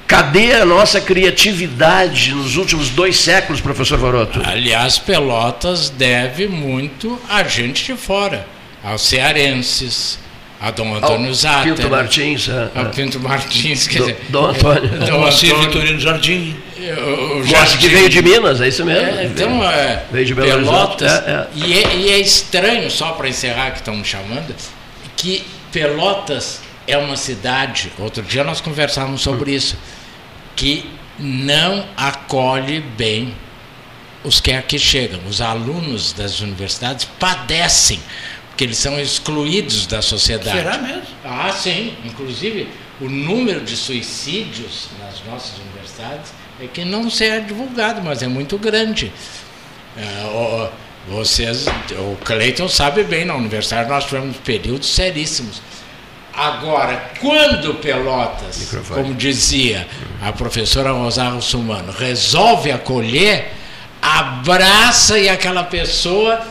cadê a nossa criatividade nos últimos dois séculos, professor Varoto? Aliás, Pelotas deve muito a gente de fora, aos cearenses, a Dom Antônio Ao Zatter. Pinto Martins, é, Ao é. Pinto Martins, quer Dom- dizer. Dom Antônio. Dom Antônio. Vitorino Jardim. O Mostra Jardim. que veio de Minas, é isso mesmo? É, então, é, veio de Belo. Pelotas, É, é. E, é, e é estranho, só para encerrar que estão me chamando, que Pelotas é uma cidade, outro dia nós conversávamos sobre isso, que não acolhe bem os que aqui chegam. Os alunos das universidades padecem, porque eles são excluídos da sociedade. Será mesmo? Ah, sim. Inclusive, o número de suicídios nas nossas universidades é que não se é divulgado, mas é muito grande. É, vocês, o Cleiton sabe bem, na universidade nós tivemos períodos seríssimos. Agora, quando Pelotas, como dizia a professora Rosário Sumano, resolve acolher, abraça e aquela pessoa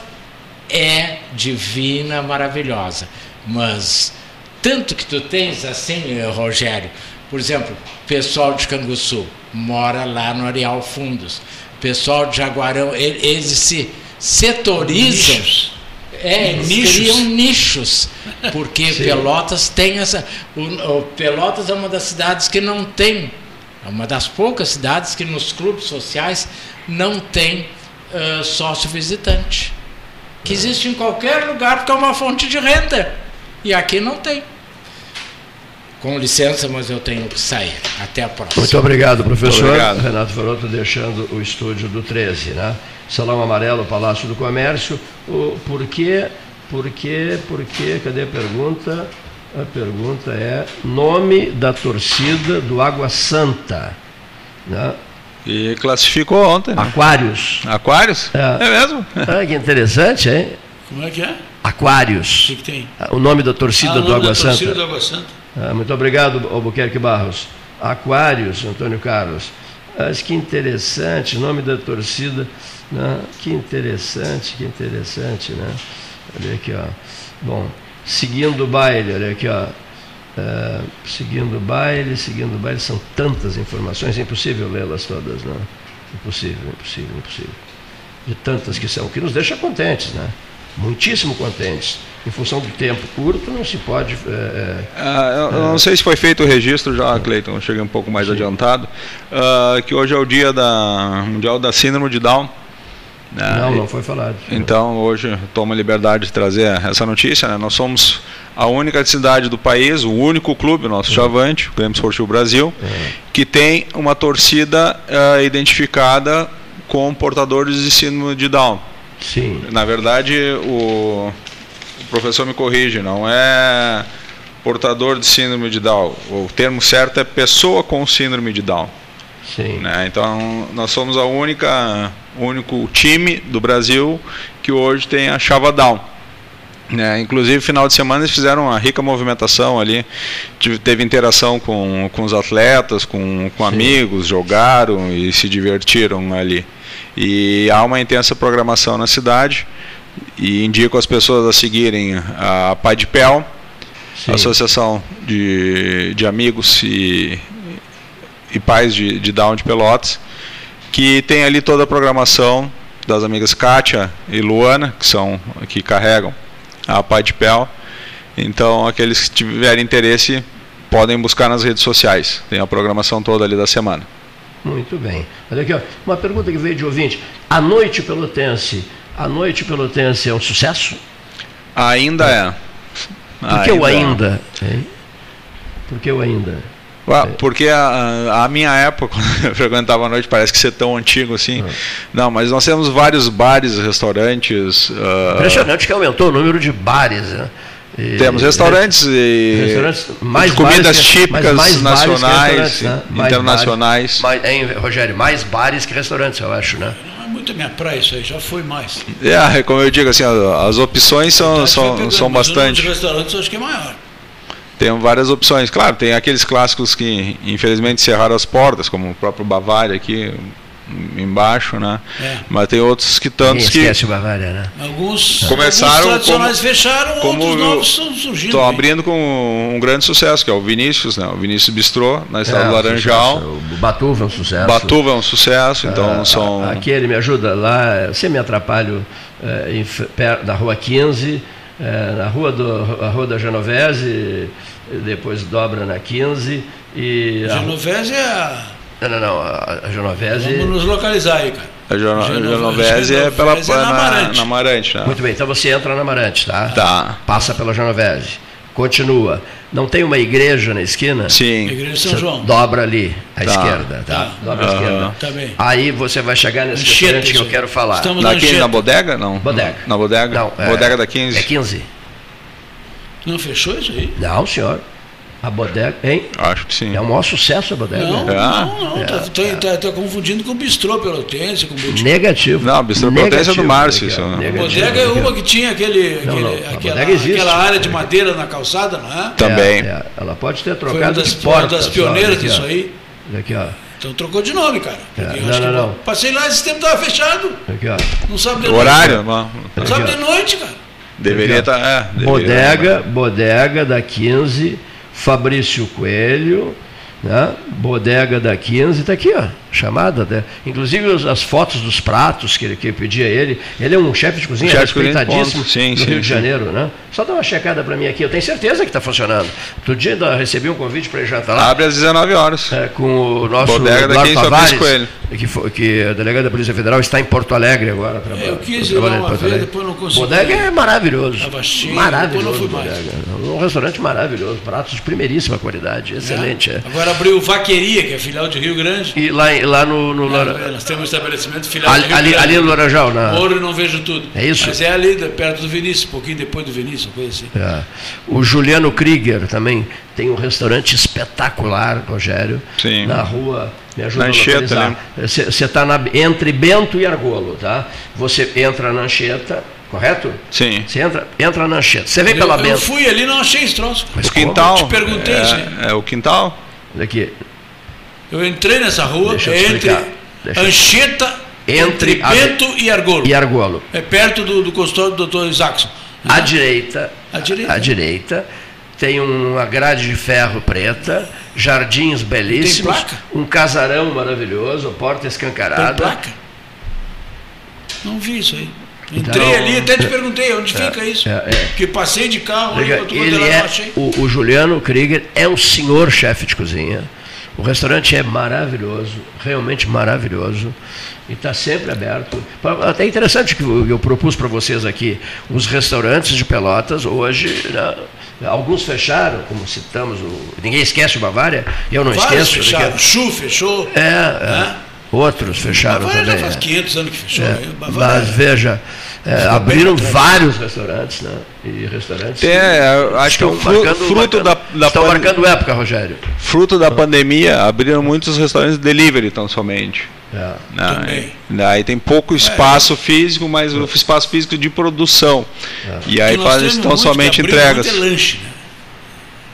é divina, maravilhosa. Mas tanto que tu tens assim, eh, Rogério, por exemplo, pessoal de Canguçu mora lá no Areal Fundos, pessoal de Jaguarão, eles se setorizam. É, eles Nichos. criam nichos, porque Sim. Pelotas tem essa. O, o Pelotas é uma das cidades que não tem, é uma das poucas cidades que nos clubes sociais não tem ah, sócio visitante. Que existe em qualquer lugar porque é uma fonte de renda. E aqui não tem. Com licença, mas eu tenho que sair. Até a próxima. Muito obrigado, professor. Muito obrigado. Renato Faroto deixando o estúdio do 13, né? Salão Amarelo, Palácio do Comércio. O, por quê? Por quê? Por quê? Cadê a pergunta? A pergunta é nome da torcida do Água Santa. Né? E classificou ontem. Né? Aquários. Aquários? É. mesmo? Ah, que interessante, hein? Como é que é? Aquários. O que, que tem? O nome da torcida Ah, do Água da Santa. torcida do Água Santa. Ah, muito obrigado, Albuquerque Barros. Aquários, Antônio Carlos. Mas que interessante, nome da torcida. Né? Que interessante, que interessante, né? Olha aqui, ó. Bom, seguindo o baile, olha aqui, ó. Ah, seguindo o baile, seguindo o baile, são tantas informações, é impossível lê-las todas, né? Impossível, impossível, impossível. De tantas que são, que nos deixa contentes, né? Muitíssimo contentes. Em função do tempo curto, não se pode. eh, eh, Ah, eu, eu não sei se foi feito o registro já, Cleiton, cheguei um pouco mais adiantado, ah, que hoje é o dia da mundial da síndrome de Down. Né? Não, não foi falado. Então hoje tomo a liberdade de trazer essa notícia. né? Nós somos a única cidade do país, o único clube, o nosso Chavante, o Grêmio Esportivo Brasil, que tem uma torcida ah, identificada com portadores de síndrome de Down. Sim. Na verdade, o, o professor me corrige, não é portador de síndrome de Down. O termo certo é pessoa com síndrome de Down. Sim. Né? Então, nós somos a única, o único time do Brasil que hoje tem a chava Down. Né? Inclusive, final de semana eles fizeram uma rica movimentação ali, teve interação com, com os atletas, com, com amigos, jogaram e se divertiram ali. E há uma intensa programação na cidade e indico as pessoas a seguirem a Padpel. Associação de, de Amigos e, e Pais de, de Down de Pelotas, que tem ali toda a programação das amigas Kátia e Luana, que são que carregam a Padpel. Então, aqueles que tiverem interesse podem buscar nas redes sociais. Tem a programação toda ali da semana. Muito bem. Olha aqui, ó, uma pergunta que veio de ouvinte. A noite pelotense, a noite pelotense é um sucesso? Ainda é. Por que o é. ainda? hein? Por que o ainda? Ah, Porque a, a minha época, quando eu frequentava a noite, parece que ser tão antigo assim. Não, mas nós temos vários bares, restaurantes. ah, Impressionante que aumentou o número de bares. Né? E- Temos restaurantes e Restaurantes, mais de comidas que- típicas mas mais nacionais, né? Mais internacionais. bares. Mais, hein, Rogério, mais bares que restaurantes, eu acho, né? Não é muito a minha praia isso aí, já foi mais. É, como eu digo assim, as opções são, são, são Mas o número bastante. de restaurantes eu acho que é maior. Tem várias opções. Claro, tem aqueles clássicos que infelizmente cerraram as portas, como o próprio Bavária aqui embaixo, né? É. Mas tem outros que tantos que esquece o Bavária, né? Alguns, Começaram alguns tradicionais como- fecharam, como outros novos estão surgindo. Estão abrindo com um grande sucesso, que é o Vinícius, né? O Vinícius Bistrô, na estrada É, do Laranjal. O Batuva é um sucesso. Batuva é um sucesso, então Ah, são. Aqui ele me ajuda lá, sempre me atrapalho eh, em da rua 15, eh, na rua, do, a rua da Genovese, depois dobra na 15 e. a- Genovese é a... Não, não, não, a, a Genovese. Vamos nos localizar aí, cara. A Geno- a Genove- Genovese é pela é na Amarante. na Amarante, né? Muito bem, então você entra na Amarante, tá? Tá. Passa pela Genovese. Continua. Não tem uma igreja na esquina? Sim. Igreja de São Você João. dobra ali, à Tá. esquerda, tá? Tá. Dobra à esquerda. Tá bem. Aí você vai chegar nesse restaurante que eu quero falar. Estamos na Naquele, Anchieta. na bodega? Não. Bodega. Na bodega? Não, é- bodega da 15. É 15. Não fechou isso aí? Não, senhor. A bodega, hein? Acho que sim. É o maior sucesso a bodega. Não, É. não, não. É. Tá, tá- tá- tá confundindo com o bistrô pelotense, com o Boutique. Negativo. Não, Bistrô Potência é do Márcio, isso. ó. né? Negativo, Bodega é ó. uma que tinha aquele, Não, aquele- não, a aquela, bodega existe. aquela área de madeira na calçada, não é? Também. É, é. Ela pode ter Foi trocado uma das, de porta. uma das pioneiras aqui, disso ó. aí. Aqui, ó. Então trocou de nome, cara. É, não, acho não, que- não. Passei lá, esse tempo tava fechado. Aqui, ó. Não sabe de O noite. horário? Não. Não sabe de noite, cara. Deveria estar. é, deveria Bodega, bodega da 15, Fabrício Coelho, né? Bodega da 15, está aqui, ó, chamada. Né? Inclusive as fotos dos pratos que, ele- que eu pedi a ele. Ele é um chefe de cozinha Chefe de respeitadíssimo ponto. Sim, no sim, Rio de sim. Janeiro, né? Só dá uma checada para mim aqui, eu tenho certeza que está funcionando. Outro dia ainda recebi um convite para ir jantar lá. Abre às 19 horas. É, com o nosso Bodega da Eduardo 15, Fabrício Tavares, Coelho. que, foi, que a delegada da Polícia Federal está em Porto Alegre agora. traba- Eu quis ir lá uma vez, depois não consegui. Bodega é maravilhoso. Cheio, maravilhoso. depois não fui mais. Bodega. Um restaurante maravilhoso, pratos de primeiríssima qualidade, excelente. é. Agora abriu o Vaqueria, que é filial de Rio Grande. E lá, em- lá no. no nós temos um estabelecimento filial ali, ali, ali no Laranjal, na. Ouro e não vejo tudo. É isso? Mas é ali, perto do Vinícius, um pouquinho depois do Vinícius, uma coisa assim. É. O Juliano Krieger também tem um restaurante espetacular, Rogério. Sim. Na rua. Me ajuda Na a Anchieta, localizar. Você está entre Bento e Argolo, tá? Você entra na Anchieta, correto? Sim. Você entra, entra na Anchieta. Você vem Eu, pela eu Bento. fui ali e não achei esse troço. Mas O quintal. Eu te perguntei é. É o quintal. Daqui. Eu entrei nessa rua, Deixa eu entre. Deixa Anchieta, Entre entre, a- Bento e Argolo. E Argolo. É perto do, do consultório do Dr. Isaacson. À direita, À direita. à direita, tem uma grade de ferro preta, jardins belíssimos, um casarão maravilhoso, porta Tem escancarada. placa? Não vi isso aí. Entrei Então, ali, até te perguntei onde é, fica isso. é, é. Porque passei de carro, ali, Liga, quando Ele é, o, o Juliano Krieger é um senhor chefe de cozinha. O restaurante é maravilhoso, realmente maravilhoso. E está sempre aberto. Até interessante que eu, propus para vocês aqui. Os restaurantes de Pelotas, hoje, né, alguns fecharam, como citamos, o, ninguém esquece o Bavária, eu não Vários esqueço. fecharam. porque- Chu fechou. É, é. Né? outros fecharam Bavária já também. faz é. 500 anos que fechou. É? Bavária- mas veja, é, abriram vários restaurantes, né? E restaurantes. É, acho que estão o fru- marcando- fruto da, marcando- da estão pan- marcando época, Rogério. fruto da pandemia, abriram muitos restaurantes delivery tão somente. É. Né? Também. Daí tem pouco espaço físico, mas o espaço físico de produção. E aí fazem temos tão muito, somente entregas. Muito é lanche, né?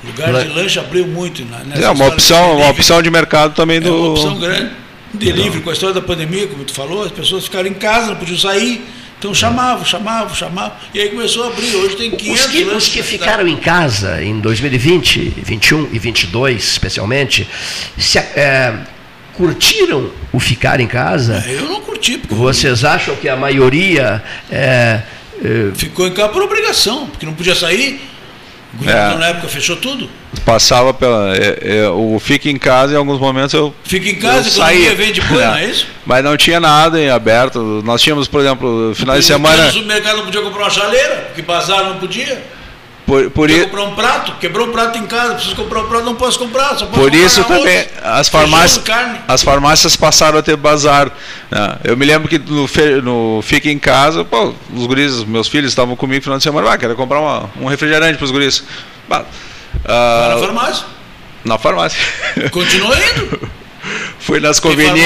Lugar de lanche abriu muito. né? Nessa É uma opção, uma opção de mercado também É do. uma opção grande. Delivery, com a história da pandemia, como tu falou, as pessoas ficaram em casa, não podiam sair. Então chamavam, chamavam, chamavam. E aí começou a abrir. Hoje tem 500 Os que, os que ficaram em casa em 2020, 21 e 22 especialmente, se, é, curtiram o ficar em casa? Eu não curti, porque Vocês acham que a maioria é, é, ficou em casa por obrigação, porque não podia sair. O governo na época fechou tudo. Passava pela. é, é, o fica em casa em alguns momentos eu. Fica em casa, eu a economia vem depois, não é isso? Mas não tinha nada em aberto. Nós tínhamos, por exemplo, final de semana. No supermercado não podia comprar uma chaleira, porque bazar não podia. Por, por, i- comprar um prato, quebrou um prato em casa, preciso comprar um prato, não posso comprar, só posso por comprar isso também as farmácias, as farmácias passaram a ter bazar. né? Eu me lembro que no, no Fica em Casa, pô, os guris, meus filhos estavam comigo no final de semana, ah, quero comprar uma- um refrigerante para os guris. Bah, ah, Na farmácia. na farmácia. Continua indo. Fui nas conveni-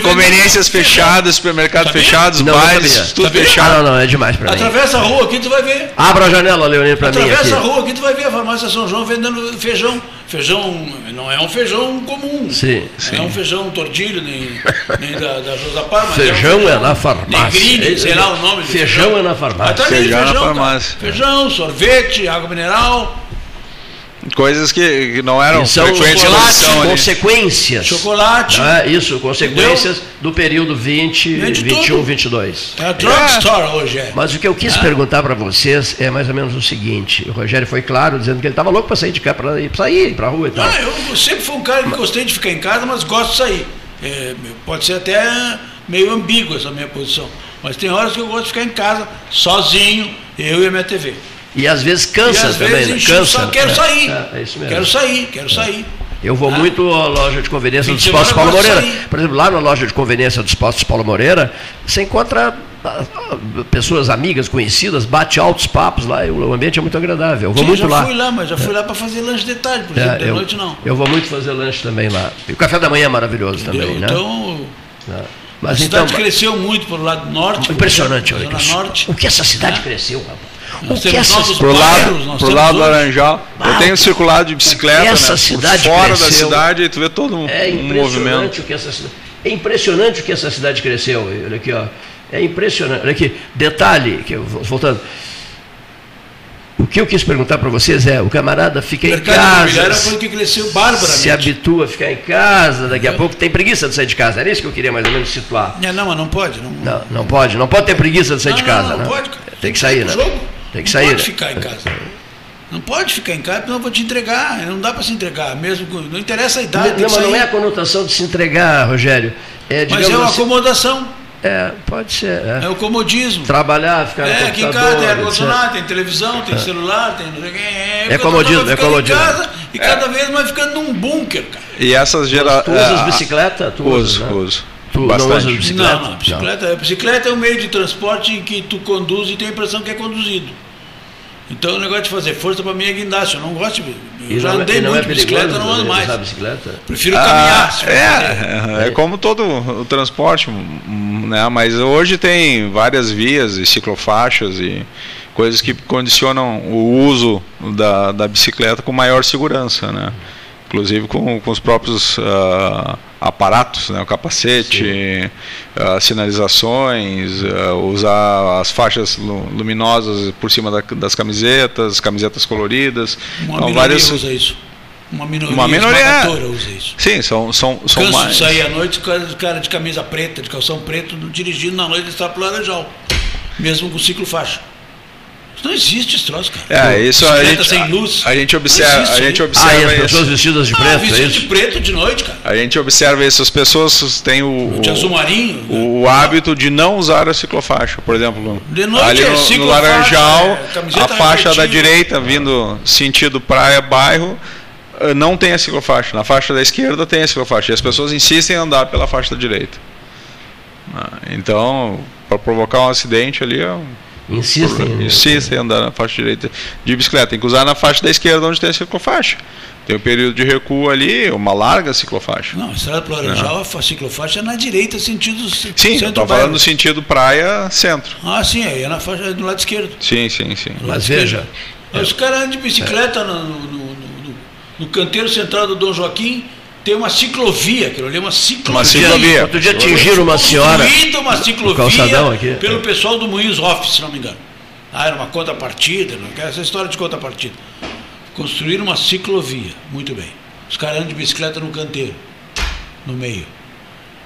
conveniências fechadas, supermercados Sabia? fechados, Não, não bares, sabia. tudo Sabia? fechado. Ah, não, não, é demais para mim. Atravessa a rua aqui, tu vai ver. Abra a janela, Leonino, para mim. Atravessa a rua aqui, tu vai ver a farmácia São João vendendo feijão. Feijão não é um feijão comum. Sim, Não é um feijão tordilho, nem, nem da, da Josapar, mas Feijão é, é um na farmácia. Negrini, sei lá o nome do Feijão é na farmácia. Tá Feijão feijão, na cara. farmácia. Feijão, sorvete, água mineral, Coisas que, que não eram E são frequentes consequências. chocolate. Não é isso, consequências do período 20, Vende 21, tudo. 22. É a drugstore hoje, é. Mas o que eu quis perguntar para vocês é mais ou menos o seguinte: o Rogério foi claro dizendo que ele estava louco para sair de cá, para sair para a rua e tal. Ah, eu sempre fui um cara que gostei de ficar em casa, mas gosto de sair. É, pode ser até meio ambígua essa minha posição. Mas tem horas que eu gosto de ficar em casa, sozinho, eu e a minha TV. E às vezes cansa às também, vezes né? Cansa. saco, quero É, sair. É, é isso mesmo. Quero sair, quero sair. Eu vou Ah. muito à loja de conveniência dos postos Paulo Moreira. sair. Por exemplo, lá na loja de conveniência dos postos Paulo Moreira, você encontra ah, ah, pessoas amigas, conhecidas, bate altos papos lá, e o ambiente é muito agradável. Eu vou Sim, muito já lá. fui lá, mas já fui lá para fazer lanche de tarde, por É, exemplo, de eu, noite não. eu vou muito fazer lanche também lá. E o café da manhã é maravilhoso Entendeu? também, né? Então, É. a então, cidade cresceu muito para o lado norte. impressionante, olha, exemplo, que Zona o- norte. o que essa cidade né? cresceu, rapaz. Nós O que temos novos Pro bairros, lado, pro lado do Laranjal. Eu tenho circulado de bicicleta, Essa né, cidade fora da cresceu. cidade e tu vê todo um, É um impressionante movimento. o que essa cidade. É impressionante o que essa cidade cresceu. Olha aqui, ó. É impressionante. Olha aqui, detalhe, que eu- voltando. O que eu quis perguntar para vocês é, o camarada fica O em casa, foi o que cresceu se habitua a ficar em casa, daqui a pouco tem preguiça de sair de casa. Era isso que eu queria mais ou menos situar. É, não, mas não pode. Não, Não, não pode, não pode ter preguiça de sair de Não, não, casa, não né? pode, cara. Tem que sair, né? jogo. Tem que não sair. pode né? ficar em casa. Não pode ficar em casa, porque eu vou te entregar. Não dá para se entregar, mesmo não interessa a idade. Não, tem que mas não é a conotação de se entregar, Rogério. É, Mas é uma assim, acomodação. É, pode ser. É. É o comodismo. Trabalhar, ficar no É, aqui em computador, casa tem ar-condicionado, tem televisão, tem É. celular, tem. não. É, É comodismo, é comodismo. Em casa e cada vez mais ficando num bunker, cara. E essas gerações. Tu usas bicicleta? Tu uso, usas, né? uso. Tu não Bastante. usas bicicleta? Não, não, bicicleta, bicicleta é um meio de transporte em que tu conduz e tem a impressão que é conduzido. Então o negócio de fazer força para mim é guindaste. Eu não gosto de. Eu E já não é- andei não muito é de bicicleta, não ando mais. bicicleta? Prefiro Ah, caminhar. fazer. é, é como todo o transporte, né? Mas hoje tem várias vias e ciclofaixas e coisas que condicionam o uso da, da bicicleta com maior segurança, né? Inclusive com, com os próprios ah, aparatos, né? o capacete, as sinalizações, ah, usar as faixas lu- luminosas por cima da- das camisetas, camisetas coloridas. Uma Então, minoria várias- usa isso. Uma minoria, Uma minoria, usa isso. Sim, são, são, são Canso mais. sair à noite, o cara, de camisa preta, de calção preto, dirigindo na noite está pro Laranjal. Mesmo com ciclo faixa. Não existe esse troço, cara. É, isso a gente, sem luz. a gente Não observa, existe a gente aí. observa Ah, e as isso. pessoas vestidas de Ah, preto, é vestido isso? de preto de noite, cara. A gente observa isso, as pessoas têm o, De o- azul marinho. o, hábito de não usar a ciclofaixa, por exemplo, De noite ali é no, no Laranjal, é a faixa da direita vindo sentido praia bairro eh, não tem a ciclofaixa, na faixa da esquerda tem a ciclofaixa, e as pessoas insistem em andar pela faixa da direita. Ah, Então, para provocar um acidente ali, é um- Insistem, insistem em andar na faixa direita de bicicleta. Tem que usar na faixa da esquerda onde tem a ciclofaixa. Tem um período de recuo ali, uma larga ciclofaixa. Não, a estrada pro Laranjal, a ciclofaixa é na direita, sentido Sim, estou falando no sentido praia-centro. Ah, sim, aí é na faixa é do lado esquerdo. Sim, sim, sim. Esquerdo. Aí Os caras andam de bicicleta no, no, no- no- no canteiro central do Dom Joaquim, tem uma ciclovia, aquilo ali é uma ciclovia. Uma ciclovia. Outro dia atingiram uma senhora uma ciclovia calçadão aqui. pelo pessoal do Moinhos Off, se não me engano. Ah, era uma contrapartida, não quero essa história de contrapartida. Construíram uma ciclovia, muito bem. Os caras andam de bicicleta no canteiro, no meio.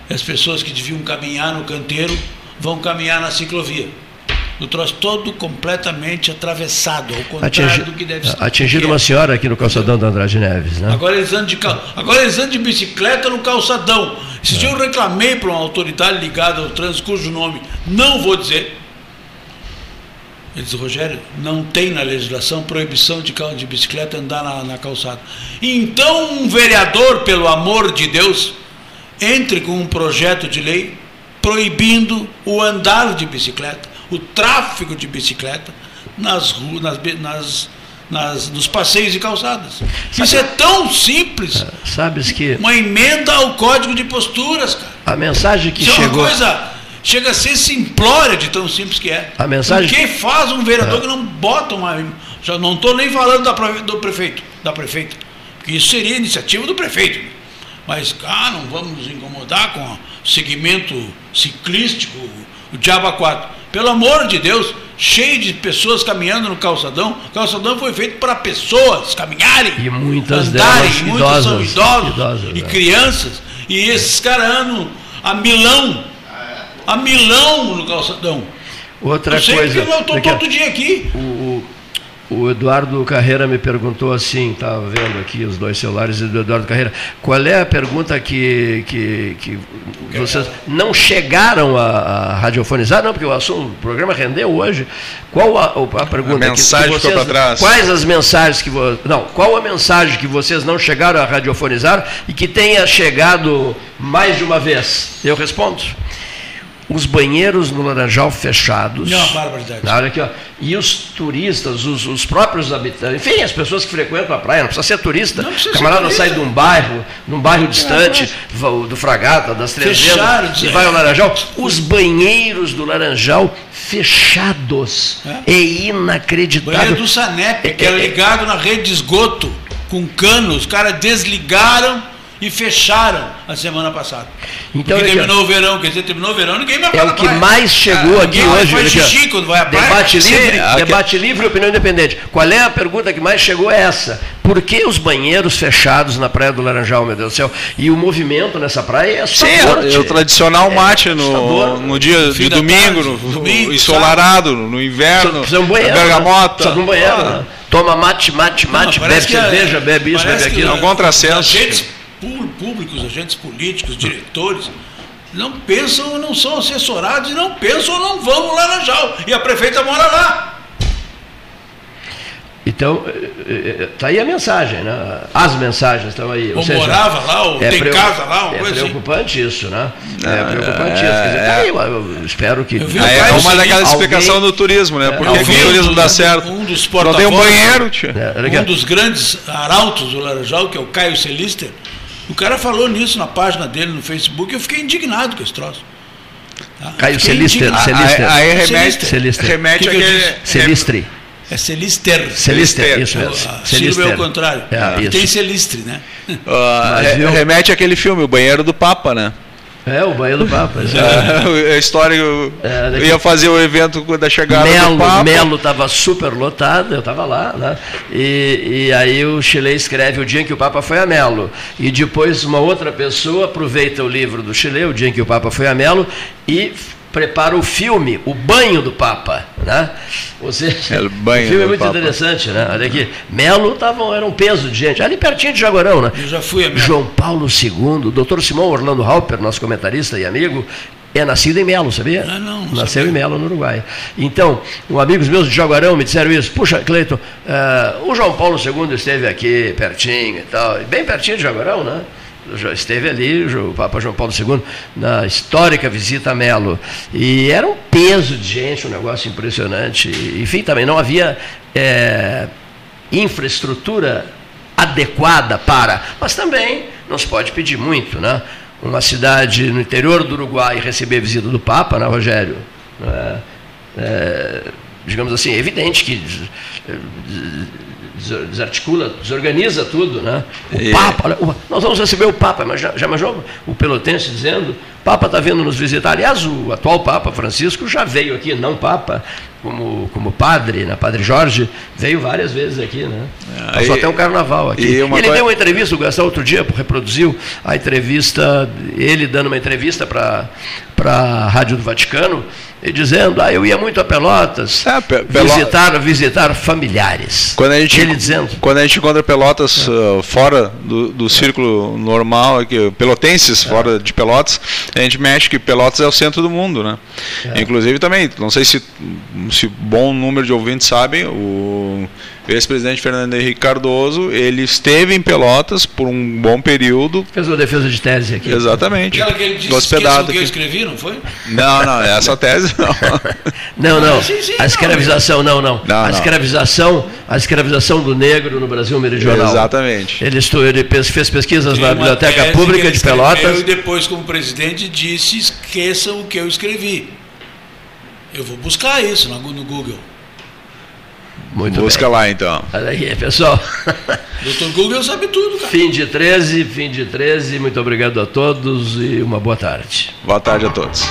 E as pessoas que deviam caminhar no canteiro vão caminhar na ciclovia. O troço todo completamente atravessado, ao contrário Atingi, do que deve ser. atingiram uma senhora aqui no calçadão da Andrade Neves, né? Agora eles andam de, cal- Agora eles andam de bicicleta no calçadão. Esse dia eu reclamei para uma autoridade ligada ao trânsito, cujo nome não vou dizer. Ele disse, Rogério, não tem na legislação proibição de, cal- de bicicleta andar na, na calçada. Então um vereador, pelo amor de Deus, entre com um projeto de lei proibindo o andar de bicicleta, o tráfego de bicicleta nas ruas, nas, nas, nas- nos passeios e calçadas. Isso é tão simples. Sabes que Uma emenda ao código de posturas, cara. a mensagem que Isso é chegou. uma coisa. Chega a ser simplória de tão simples que é. A mensagem- O que faz um vereador É. que não bota uma. Já não estou nem falando da, do prefeito, da prefeita. Porque isso seria iniciativa do prefeito. Mas, ah, não vamos nos incomodar com o segmento ciclístico, o Diaba 4. Pelo amor de Deus, cheio de pessoas caminhando no calçadão. O calçadão foi feito para pessoas caminharem, E muitas andarem, delas muitas são idosas, idosos idosas, e é. crianças. E esses caras andam a milão, a milão no calçadão. Outra eu sei coisa. porque eu estou todo dia aqui. O, o- o Eduardo Carreira me perguntou assim, estava vendo aqui os dois celulares do Eduardo Carreira, qual é a pergunta que, que, que vocês não chegaram a, a radiofonizar? Não, porque o assunto, o programa rendeu hoje. Qual a, a pergunta A mensagem que, ficou vocês, trás. Quais as mensagens que vo, não? Qual a mensagem que vocês não chegaram a radiofonizar e que tenha chegado mais de uma vez? Eu respondo. Os banheiros no Laranjal fechados. Não, barbaridade. Olha aqui, ó. E os turistas, os, os próprios habitantes, enfim, as pessoas que frequentam a praia, não precisa ser turista. Não precisa o camarada turista. sai de um bairro, num bairro distante, do Fragata, das Vendas, e vai ao Laranjal. Os banheiros do Laranjal fechados. É, inacreditável. Banheiro do Sanep, que era ligado na rede de esgoto, com cano, os caras desligaram e fecharam a semana passada. Então, Porque terminou o verão, quer dizer, terminou o verão, ninguém vai É o que praia. mais chegou Ah, aqui hoje. Faz xixi quando vai à praia. debate livre, debate livre e opinião independente. Qual é a pergunta que mais chegou? É essa. Por que os banheiros fechados na Praia do Laranjal, meu Deus do céu? E o movimento nessa praia é Sim, assustador. é o tradicional mate no, assustador. no dia No de domingo, tarde, no, domingo, ensolarado, no inverno, Precisa de um banheiro. bergamota. Precisa de um banheiro. Ah. né? Toma mate, mate, mate, Não, bebe cerveja, bebe isso, bebe aquilo. É um contrassenso. Pú- públicos, agentes políticos, diretores, não pensam, não são assessorados e não pensam ou não vão no Laranjal. E a prefeita mora lá. Então, está aí a mensagem, né? As mensagens estão aí. Ou morava lá, ou tem preo- casa lá, uma É coisa assim. preocupante isso, né? É É, preocupante é, isso. Quer dizer, é. tá aí, eu, eu espero que. vi É, é uma alguém- explicações do turismo, né? Por que, o turismo dá certo? Um dos Não tem um banheiro, tio. É. Um dos grandes arautos do Laranjal, que é o Caio Celister, o cara falou nisso na página dele no Facebook e eu fiquei indignado com esse troço. Tá? Caio Celister. Celister. Aí remete, Celister. Remete Que aquele. Celistre. É Celister. Celister, isso mesmo. É Celister. o contrário. É, tem Celistre, né? Ah, viu- remete aquele filme, O Banheiro do Papa, né? É, o banheiro do Papa. é. É, a história. Eu, É, daqui- eu ia fazer o evento da chegada do Melo, Papa. Melo estava super lotado, eu estava lá, né? E, e aí o Chile escreve o dia em que o Papa foi a Melo. E depois uma outra pessoa aproveita o livro do Chile, o dia em que o Papa foi a Melo, e prepara o filme, O Banho do Papa. Né? Ou seja, É, o banho o filme é muito Papa. interessante, né? Olha aqui. Melo tava, era um peso de gente, ali pertinho de Jaguarão, né? Eu já fui a Melo. João Paulo II, o doutor Simão Orlando Halper, nosso comentarista e amigo, é nascido em Melo, sabia? Ah, não, não Nasceu em Melo, no Uruguai. Então, um amigos meus de Jaguarão me disseram isso. Puxa, Cleiton, eh, o João Paulo II esteve aqui pertinho e tal, bem pertinho de Jaguarão, né? Já esteve ali, o Papa João Paulo II, na histórica visita a Melo. E era um peso de gente, um negócio impressionante. Enfim, também não havia eh, infraestrutura adequada para. Mas também não se pode pedir muito, né? Uma cidade no interior do Uruguai receber visita do Papa, né, Rogério? É, é, digamos assim, é evidente que desarticula, desorganiza tudo, né? O E- Papa, nós vamos receber o Papa, mas já, já imaginou o pelotense dizendo, Papa está vindo nos visitar. Aliás, o atual Papa Francisco já veio aqui, não Papa, como, como padre, né? Padre Jorge, veio várias vezes aqui, né? Aí- Só tem um carnaval aqui. e Ele deu uma entrevista, o Gastão outro dia reproduziu a entrevista, ele dando uma entrevista para a Rádio do Vaticano, e dizendo, ah, eu ia muito a Pelotas É, Pe- visitar, visitar familiares. Quando a gente, Ele dizendo. quando a gente encontra Pelotas uh, fora do, do círculo normal, aqui, pelotenses É. fora de Pelotas, a gente mexe que Pelotas é o centro do mundo, né? É. Inclusive também, não sei se, se bom número de ouvintes sabem, o ex-presidente Fernando Henrique Cardoso, ele esteve em Pelotas por um bom período. Fez uma defesa de tese aqui. Exatamente. Aquela que ele disse, Hospedado esqueçam o que eu escrevi, não foi? Não, não, essa tese não. Não, não. Sim, sim, a escravização, não, não. Não, a escravização, a escravização do negro no Brasil meridional. Exatamente. Ele, estu- ele pes- fez pesquisas na Biblioteca Pública de Pelotas. E depois, como presidente, disse: esqueçam o que eu escrevi. Eu vou buscar isso no Google. Muito Busca lá então. Olha aí, pessoal. Doutor Google sabe tudo, cara. Fim de 13, fim de 13. Muito obrigado a todos e uma boa tarde. Boa tarde a todos.